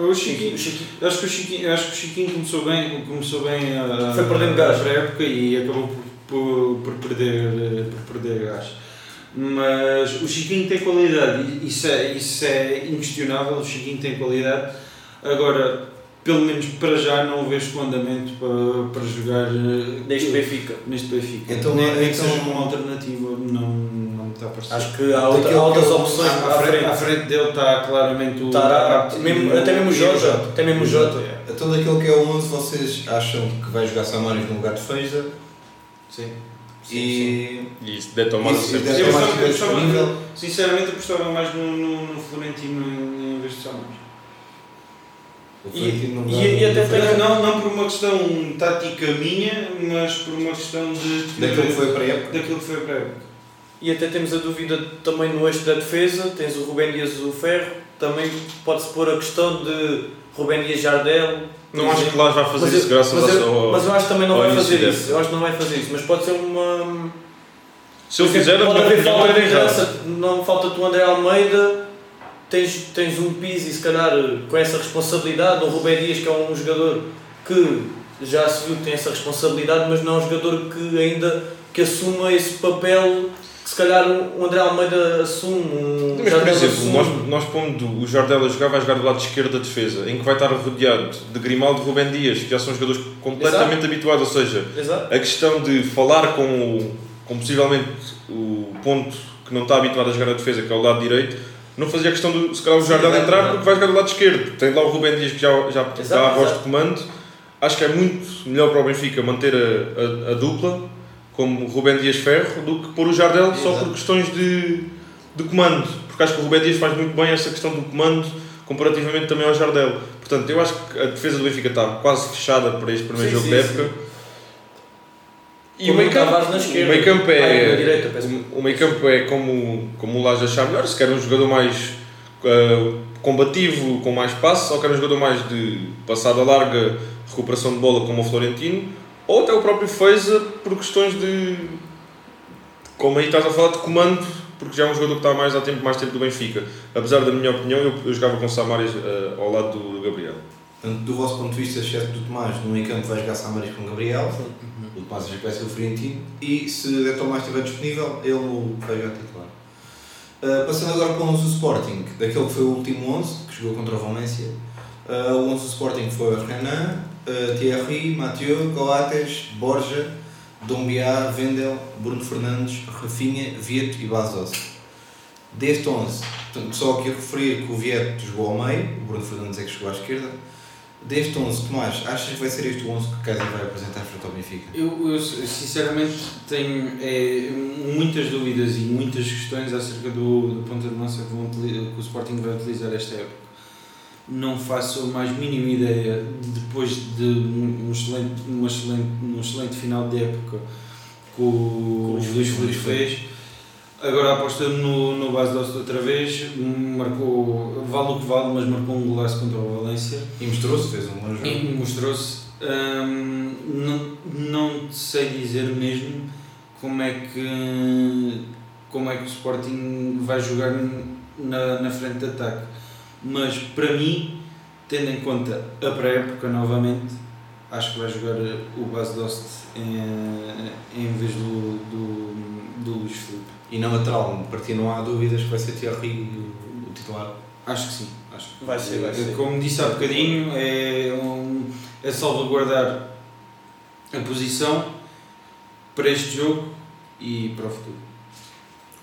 O Chiquinho, O Chiquinho. eu acho que o Chiquinho, acho que o Chiquinho começou bem, começou bem a, Foi perdendo gás. a época e acabou por, por, por perder, por perder gás. Mas o Chiquinho tem qualidade, isso é, isso é inquestionável, o Chiquinho tem qualidade. Agora, pelo menos para já, não o vejo com andamento para, para jogar eh, Neste Benfica. neste Benfica. Então, nem, nem que então- seja uma alternativa, não, não me está a parecer. Acho que há, outra, há outras que é opções à, à à frente, à frente. frente dele está claramente o Tarapte, Tarapte mesmo- até mesmo o Jota. Até mesmo o Jota. Então daquele que é o 11, vocês acham que vai jogar Samaris no lugar de Feiza? Sim. E... E isso Isso, a e 100%. deve- Eu Tomás gostava- estiver eu gostava-. Sinceramente, mais no, no, no Florentino em, em vez de Samaris. E- não e- e até tem- Não, não por uma questão tática minha, mas por uma questão de. Daquilo que foi para a época. Daquilo que foi para a época. E até temos a dúvida também no eixo da defesa, tens o Rubén Dias e o Ferro, também pode-se pôr a questão de Rubén Dias Jardel. Não acho que lá vai fazer Mas isso eu- graças mas eu, ao. mas eu acho que também não vai fazer isso. Eu acho que não vai fazer isso, mas pode ser uma. Se eu fizer, a pode haver falta de liderança. Não falta-te o André Almeida, tens, tens um Pizzi, se calhar, com essa responsabilidade, o Rubén Dias, que é um jogador que já se viu que tem essa responsabilidade, mas não é um jogador que ainda que assuma esse papel que se calhar o André Almeida assume. Um Mas, por exemplo, assume. nós, nós pondo o Jardel a jogar, vai jogar do lado esquerdo da defesa, em que vai estar rodeado de Grimaldo e Rubem Dias, que já são jogadores completamente habituados, ou seja, Exato. a questão de falar com, o, com possivelmente o ponto que não está habituado a jogar na defesa, que é o lado direito, não fazia questão de se calhar o Jardel entrar porque vai jogar do lado esquerdo. Tem lá o Rubem Dias que já, já Exato, dá a voz de comando. Acho que é muito melhor para o Benfica manter a, a, a dupla como Rubem Dias Ferro do que pôr o Jardel só Exato. por questões de, de comando. Porque acho que o Rubem Dias faz muito bem essa questão do comando comparativamente também ao Jardel. Portanto, eu acho que a defesa do Benfica está quase fechada para este primeiro Sim, jogo sim, da época. E o meio o campo, o meio campo Ah, é, direita, o- o meio campo é como, como o Laje achar melhor, se quer um jogador mais ah, combativo, com mais passe, ou quer um jogador mais de passada larga, recuperação de bola como o Florentino, ou até o próprio Feiza por questões de, como aí estás a falar, de comando, porque já é um jogador que está mais há tempo, mais tempo do Benfica. Apesar da minha opinião, eu, eu jogava com Samaris ah, ao lado do Gabriel. Portanto, do vosso ponto de vista, exceto do Tomás, no meio campo vai jogar Samaris com o Gabriel, Tomás acha que vai o Florentino, e se o Tomás estiver disponível, ele vai jogar titular. Uh, passando agora para o 11 do Sporting, daquele que foi o último 11, que jogou contra o Valência. Uh, o 11 do Sporting foi Renan, uh, Thierry, Mathieu, Coates, Borja, Dombiá, Vendel, Bruno Fernandes, Rafinha, Vieto e Bazos. Deste 11, portanto, só aqui a referir que o Vieto jogou ao meio, o Bruno Fernandes é que jogou à esquerda. Deste 11, Tomás, achas que vai ser este o 11 que o Kaiser vai apresentar frente ao Benfica? Eu, eu sinceramente tenho é, muitas dúvidas e muitas questões acerca do, do ponto de lança que, vão, que o Sporting vai utilizar esta época. Não faço a mais mínima ideia, depois de um, um excelente, uma excelente, um excelente final de época que o, o Luís Felipe fez. Agora aposta no, no base doce outra vez, marcou, vale o que vale, mas marcou um golaço contra o Valência. E mostrou-se, fez um bom jogo. Mostrou-se. hum, não, não sei dizer mesmo como é que como é que o Sporting vai jogar na, na frente de ataque. Mas para mim, tendo em conta a pré-época novamente, acho que vai jogar o Bas Dost em, em vez do, do, do Luís Filipe. E na lateral, para ti não há dúvidas que vai ser Thierry o, o titular. Acho que sim. Acho que Vai ser, vai ser. Como disse há bocadinho, é, um, é salvaguardar a posição para este jogo e para o futuro.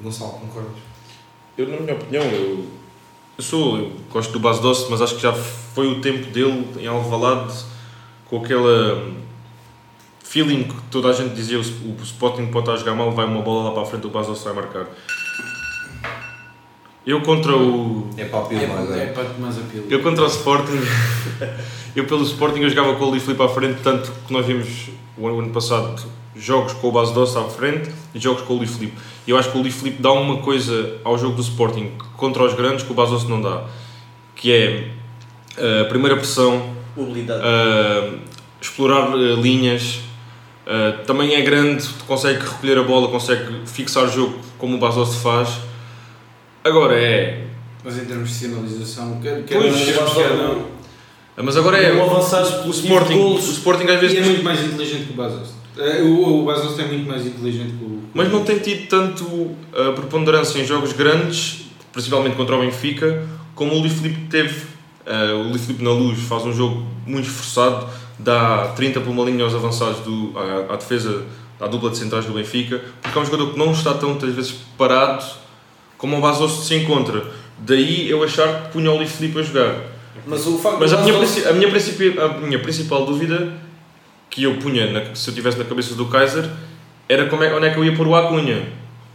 Gonçalo, concordas? Eu, na minha opinião, eu, eu sou, eu gosto do base doce, mas acho que já foi o tempo dele em Alvalade com aquela hum, feeling que toda a gente dizia o, o Sporting pode estar a jogar mal, vai uma bola lá para a frente, o base doce vai marcar. Eu contra o É para a pila É, agora. é para mais apelo. eu contra o Sporting, eu pelo Sporting eu jogava com o Luís Filipe à frente, tanto que nós vimos o ano, o ano passado jogos com o base doce à frente e jogos com o Luís Filipe. E eu acho que o Luís Filipe dá uma coisa ao jogo do Sporting contra os grandes que o base doce não dá, que é eh, a primeira pressão, eh, explorar eh, linhas, eh, também é grande, consegue recolher a bola, consegue fixar o jogo como o base doce faz. Agora é Mas em termos de sinalização, quer, quer Pois, não quer não. Mas agora é. O de Sporting, o. Sporting às E é vezes. muito mais inteligente que o Basos. É, O, o Basos é muito mais inteligente que o. Mas não tem tido tanto uh, preponderância em jogos grandes, principalmente contra o Benfica, como o Luís Filipe teve. Uh, o Luís Filipe na luz faz um jogo muito esforçado, dá 30 por uma linha aos avançados do, à, à defesa, à dupla de centrais do Benfica, porque é um jogador que não está tantas vezes parado como o Basos se encontra. Daí eu achar que punha o Luís Filipe a jogar. Mas o facto Mas a minha, a, minha principi- a minha principal dúvida que eu punha, na- se eu tivesse na cabeça do Kaiser, era como é, onde é que eu ia pôr o Acunha.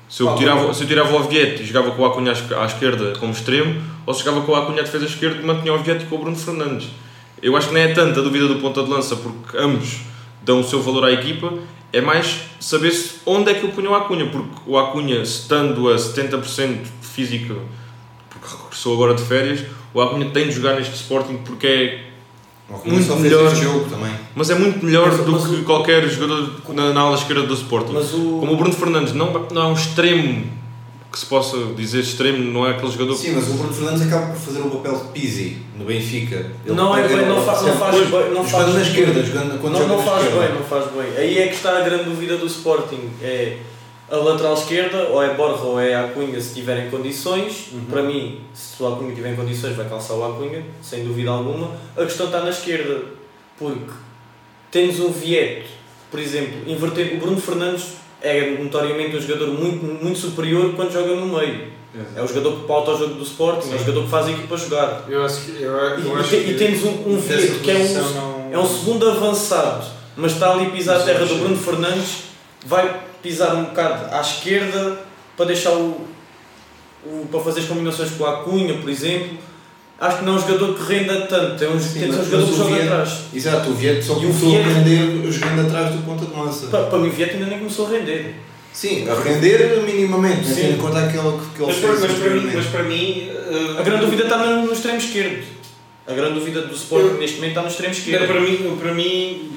Se eu, Ah, tirava, se eu tirava o Ovieto e jogava com o Acunha à esquerda como extremo, ou se jogava com o Acunha à defesa esquerda e mantinha o Ovieto com o Bruno Fernandes. Eu acho que não é tanta a dúvida do ponta de lança, porque ambos dão o seu valor à equipa, é mais saber-se onde é que eu ponho o Acunha, porque o Acunha, estando a 70% física, porque regressou agora de férias, o Acunha tem de jogar neste Sporting porque é Muito melhor jogo também. Mas é muito melhor Mas- do mas que o- qualquer jogador na, na ala esquerda do Sporting. Mas o. Como o Bruno Fernandes não, não é um extremo que se possa dizer extremo, não é aquele jogador Sim, mas o Bruno Fernandes acaba por fazer o papel de Pizzi no Benfica. Ele Não é bem, não, ele- fa, não faz Pois, bem. Não jogando faz na esquerda, jogando, quando não, joga não faz esquerda. bem, não faz bem. Aí é que está a grande dúvida do Sporting. É a lateral esquerda, ou é Borja ou é Acunha se tiverem condições. Uhum. Para mim, se o Acunha tiver condições, vai calçar o Acunha, sem dúvida alguma. A questão está na esquerda, porque temos um Vieto, por exemplo, inverter. O Bruno Fernandes é notoriamente um jogador muito, muito superior quando joga no meio. É o jogador que pauta o jogo do Sporting, é o Sim. jogador que faz a equipa jogar. Eu acho que. Eu, E, eu e acho te- que e temos um, um Vieto que é um, não- é um segundo avançado, mas está ali a pisar a terra do Bruno Fernandes, vai pisar um bocado à esquerda para deixar o, o para fazer as combinações com a Cunha, por exemplo. Acho que não é um jogador que renda tanto, é um, Sim, tem um jogador que joga atrás. Exato, o Vieto só E o começou a render jogando atrás do ponta de lança. Para, para mim, o Vieto ainda nem começou a render. Sim, a render minimamente, Sim. tendo em conta aquilo que, que ele Mas, fez mas, para mim, anteriormente. mas para mim. eh, A grande dúvida está no, no extremo esquerdo. A grande dúvida do Sporting Eu- neste momento está no extremo esquerdo. para mim, para mim,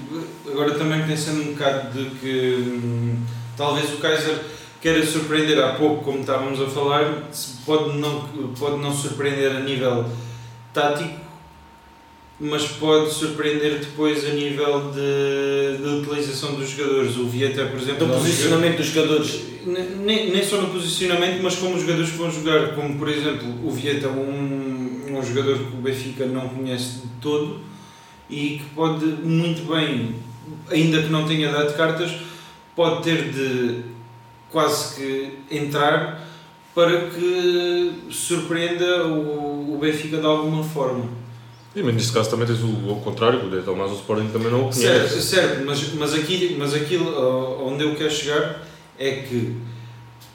agora também pensando um bocado de que hum, talvez o Kaiser queira surpreender há pouco, como estávamos a falar, pode não, pode não surpreender a nível tático, mas pode surpreender depois a nível de, de utilização dos jogadores. O Vieta, por exemplo, Do posicionamento dos jogadores. nem, nem só no posicionamento, mas como os jogadores que vão jogar, como por exemplo o Vieta, um, um jogador que o Benfica não conhece de todo e que pode muito bem, ainda que não tenha dado cartas, pode ter de quase que entrar para que surpreenda o, o Benfica de alguma forma. Sim, mas neste caso também tens o, ao contrário, o Deital mais o Sporting também não o Certo, conhece. certo mas, mas, aqui, mas aquilo uh, onde eu quero chegar é que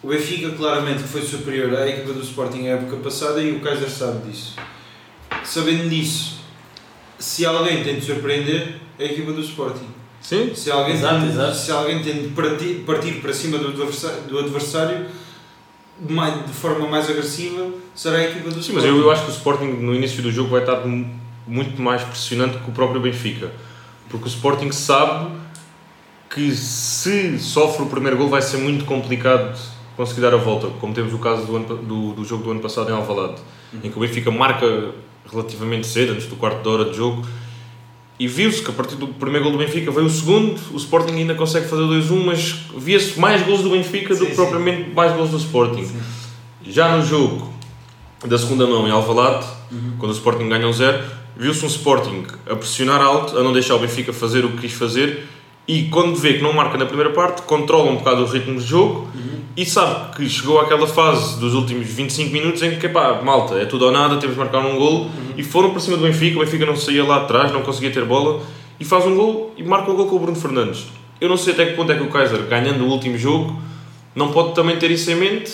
o Benfica claramente foi superior à equipa do Sporting a época passada e o Kaiser sabe disso. Sabendo disso, se alguém tem de surpreender, é a equipa do Sporting. Sim, Se alguém, Exato, tem, exato. Se alguém tem de partir, partir para cima do adversário, do adversário mais- de forma mais agressiva, será a equipa do sim mas Sporting. eu, eu acho que o Sporting no início do jogo vai estar mu- muito mais pressionante que o próprio Benfica. Porque o Sporting sabe que se sofre o primeiro gol vai ser muito complicado conseguir dar a volta, como temos o caso do, ano do, do jogo do ano passado em Alvalade, em que o Benfica marca relativamente cedo, antes do quarto de hora de jogo, e viu-se que a partir do primeiro gol do Benfica veio o segundo, o Sporting ainda consegue fazer 2-1, mas via-se mais gols do Benfica do Sim, que sim. propriamente mais gols do Sporting. Já no jogo da segunda mão em Alvalade, quando o Sporting ganha um zero, viu-se um Sporting a pressionar alto, a não deixar o Benfica fazer o que quis fazer e quando vê que não marca na primeira parte, controla um bocado o ritmo de jogo e sabe que chegou àquela fase dos últimos 25 minutos em que, pá, malta, é tudo ou nada, temos de marcar um gol e foram para cima do Benfica, o Benfica não saía lá atrás, não conseguia ter bola e faz um gol e marca o gol com o Bruno Fernandes. Eu não sei até que ponto é que o Kaiser, ganhando o último jogo, não pode também ter isso em mente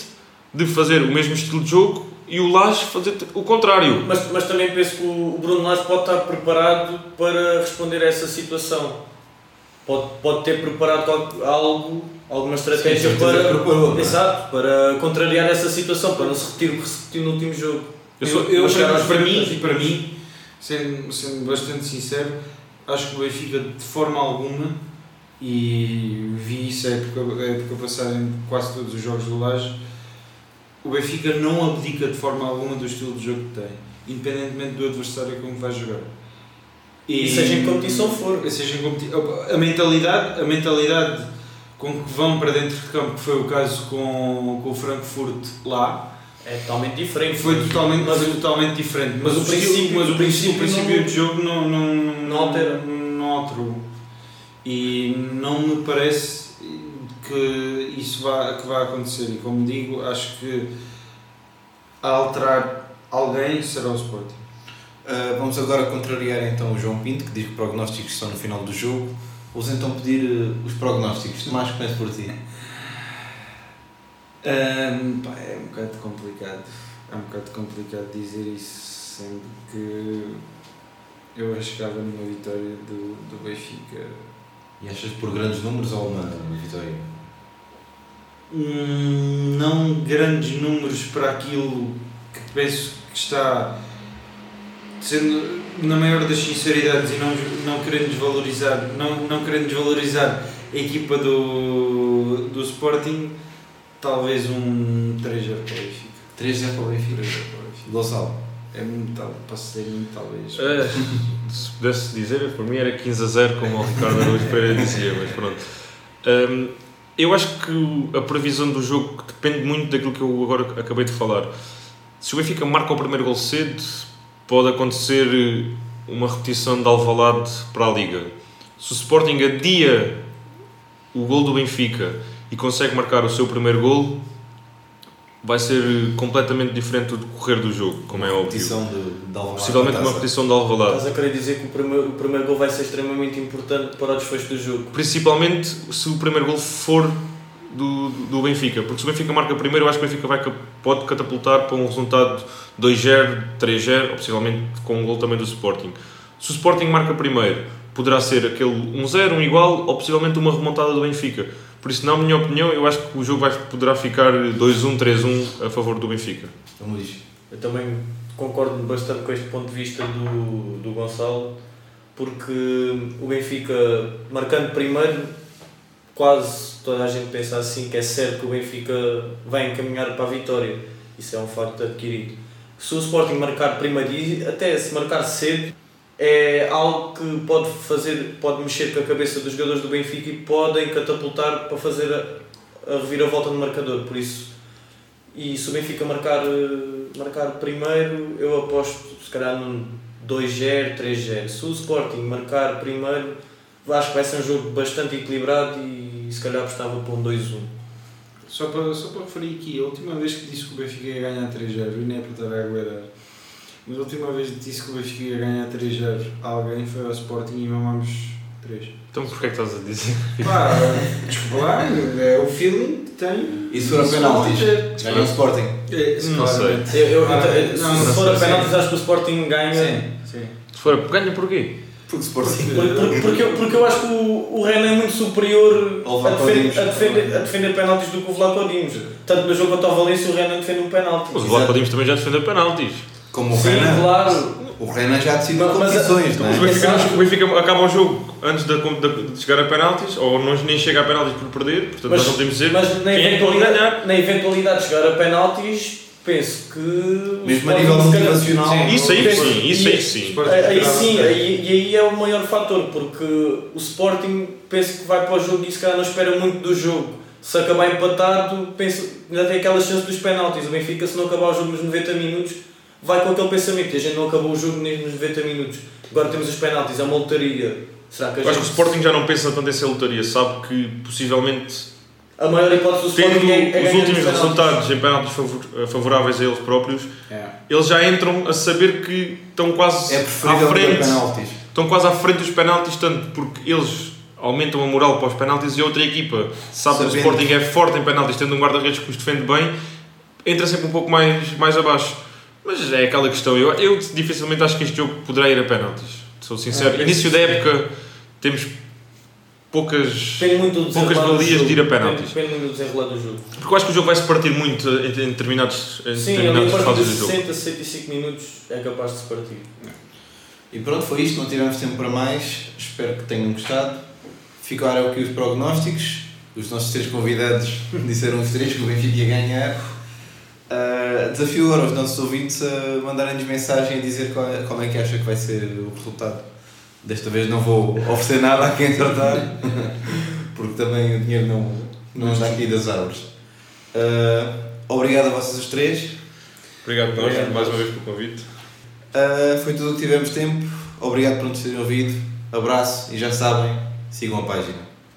de fazer o mesmo estilo de jogo e o Lage fazer o contrário. Mas, mas também penso que o Bruno Lage pode estar preparado para responder a essa situação. Pode, pode ter preparado al- algo, alguma estratégia Sim, para, preparou, é? exato, para contrariar essa situação, para não se repetir o que se repetiu no último jogo. Eu Eu, sou- eu, mas para, para mim, para mim sendo, sendo bastante sincero, acho que o Benfica de forma alguma, e vi isso a época, a época passada em quase todos os jogos do Laje, o Benfica não abdica de forma alguma do estilo de jogo que tem, independentemente do adversário com que vai jogar. E, seja em competição for. seja em competi- a mentalidade, a mentalidade com que vão para dentro de campo, que foi o caso com, com o Frankfurt lá, É totalmente diferente. foi totalmente, Mas foi totalmente diferente. Mas, mas o princípio, mas o princípio, o princípio não- de jogo não, não, não altera. Não alterou. E não me parece que isso vá, que vai acontecer. E como digo, acho que a alterar alguém será o Sporting. Uh, vamos agora contrariar então o João Pinto, que diz que prognósticos são no final do jogo. Vamos então pedir uh, os prognósticos. Tomás, começo por ti. Ahm, pá, é um bocado complicado. É um bocado complicado dizer isso, sendo que Eu arriscava numa vitória do, do Benfica. E achas por grandes números ou uma, uma vitória? Hum, não grandes números para aquilo que penso que está sendo na maior das sinceridades e não, não querendo desvalorizar não, não querendo desvalorizar a equipa do, do Sporting talvez um 3-0 para o Benfica 3-0 para o 3-0 Benfica. para o Benfica Gonçalo. é muito tal, posso ser muito talvez É, se pudesse dizer, por mim era 15 a 0, como o Ricardo Araújo Pereira dizia, mas pronto. Hum, eu acho que a previsão do jogo depende muito daquilo que eu agora acabei de falar. Se o Benfica marca o primeiro gol cedo, pode acontecer eh, uma repetição de Alvalade para a Liga. Se o Sporting adia o gol do Benfica e consegue marcar o seu primeiro gol, vai ser eh, completamente diferente do decorrer do jogo, como é óbvio. Repetição de, de Possivelmente uma repetição de Alvalade. Estás a querer dizer que o primeiro, o primeiro gol vai ser extremamente importante para o desfecho do jogo. Principalmente se o primeiro gol for do, do Benfica, porque se o Benfica marca primeiro, eu acho que o Benfica vai, pode catapultar para um resultado 2-0, 3-0, ou possivelmente com um gol também do Sporting. Se o Sporting marca primeiro, poderá ser aquele 1-0, um igual, ou possivelmente uma remontada do Benfica. Por isso, na minha opinião, eu acho que o jogo vai, poderá ficar 2-1, 3-1 a favor do Benfica. Vamos diz. Eu também concordo bastante com este ponto de vista do, do Gonçalo, porque o Benfica, marcando primeiro, quase toda a gente pensa assim, que é certo que o Benfica vai encaminhar para a vitória. Isso é um facto adquirido. Se o Sporting marcar primeiro, e até se marcar cedo, é algo que pode fazer, pode mexer com a cabeça dos jogadores do Benfica e podem catapultar para fazer a, a reviravolta no marcador. Por isso, e se o Benfica marcar, eh, marcar primeiro, eu aposto se calhar num 2-0, 3-0. Se o Sporting marcar primeiro, acho que vai ser um jogo bastante equilibrado e se calhar apostava para um 2-1. Só para, só para referir aqui, a última vez que disse que o Benfica ia ganhar 3-0, e não é para estar a aguardar, mas a última vez que disse que o Benfica ia ganhar 3-0 a alguém foi ao Sporting e mamámos 3. Então, porquê é que estás a dizer? Pá, desculpa lá, é o feeling que tenho. E se for a penaltis? Ganha o Sporting. É, Não claramente. Eu, eu, eu- não, se for a sei, penaltis, acho que o Sporting ganha. Sim, sim. Se for, ganha porquê? Porque Sporting. Por- por- Porque, eu- porque eu acho que o, o Renan é muito superior a a, defender, a defender penaltis do que o Vlaco Dimos. Tanto no jogo contra o Valência, o Renan defende um penalti. Mas o Vlaco Dimos também já defendeu penaltis. Como o Sim, Renan. claro. O Renan já decidiu Mas- mas- competições, não O é? Benfica, Exato. o Benfica acaba o jogo antes de, de- de chegar a penaltis, ou não, nem chega a penaltis por perder, portanto Mas- nós não podemos dizer Mas na quem é que pode eventualidade, ganhar. na eventualidade de chegar a penaltis, penso que. Mesmo a nível motivacional. Sim. Isso aí penso- sim, isso e- aí sim. Sporting Aí, sim, aí, e aí é o maior fator, porque o Sporting penso que vai para o jogo e se calhar não espera muito do jogo. Se acabar empatado, penso, ainda tem aquela chance dos penaltis. O Benfica, se não acabar o jogo nos 90 minutos, vai com aquele pensamento. A gente não acabou o jogo nem nos 90 minutos. Agora temos os penaltis, é uma lotaria. Será que a Eu acho que o gente- Sporting já não pensa tanto em ser lotaria, sabe que possivelmente, A maior hipótese do Sporting tendo é, é os últimos resultados em penaltis favor- favoráveis a eles próprios, É. eles já entram a saber que estão quase É à frente. Estão quase à frente dos penaltis, tanto porque eles aumentam a moral para os penaltis e a outra equipa sabe que o Sabendo. Sporting é forte em penaltis, tendo um guarda-redes que os defende bem, entra sempre um pouco mais, mais abaixo. Mas é aquela questão, eu, eu dificilmente acho que este jogo poderá ir a penaltis. Sou sincero. É, Início da época temos poucas. Depende muito do Poucas valias de ir a penaltis. Depende muito do desenrolar do jogo. Porque eu acho que o jogo vai se partir muito em, em determinados, em Sim, ali a determinadas partir fases de do jogo. 60, 65 minutos é capaz de se partir. E pronto, foi isto. Não tivemos tempo para mais. Espero que tenham gostado. Ficaram aqui os prognósticos. Os nossos três convidados disseram os três que o Benfica ia ganhar. Ah, desafio agora os nossos ouvintes a mandarem-nos mensagem e dizer qual é, como é que acha que vai ser o resultado. Desta vez não vou oferecer nada a quem acertar, porque também o dinheiro não, não está aqui das árvores. Ah, obrigado a vocês os três. Obrigado, nós, Obrigado. mais uma vez pelo convite. Uh, foi tudo o que tivemos tempo. Obrigado por nos terem ouvido. Abraço e já sabem, sigam a página.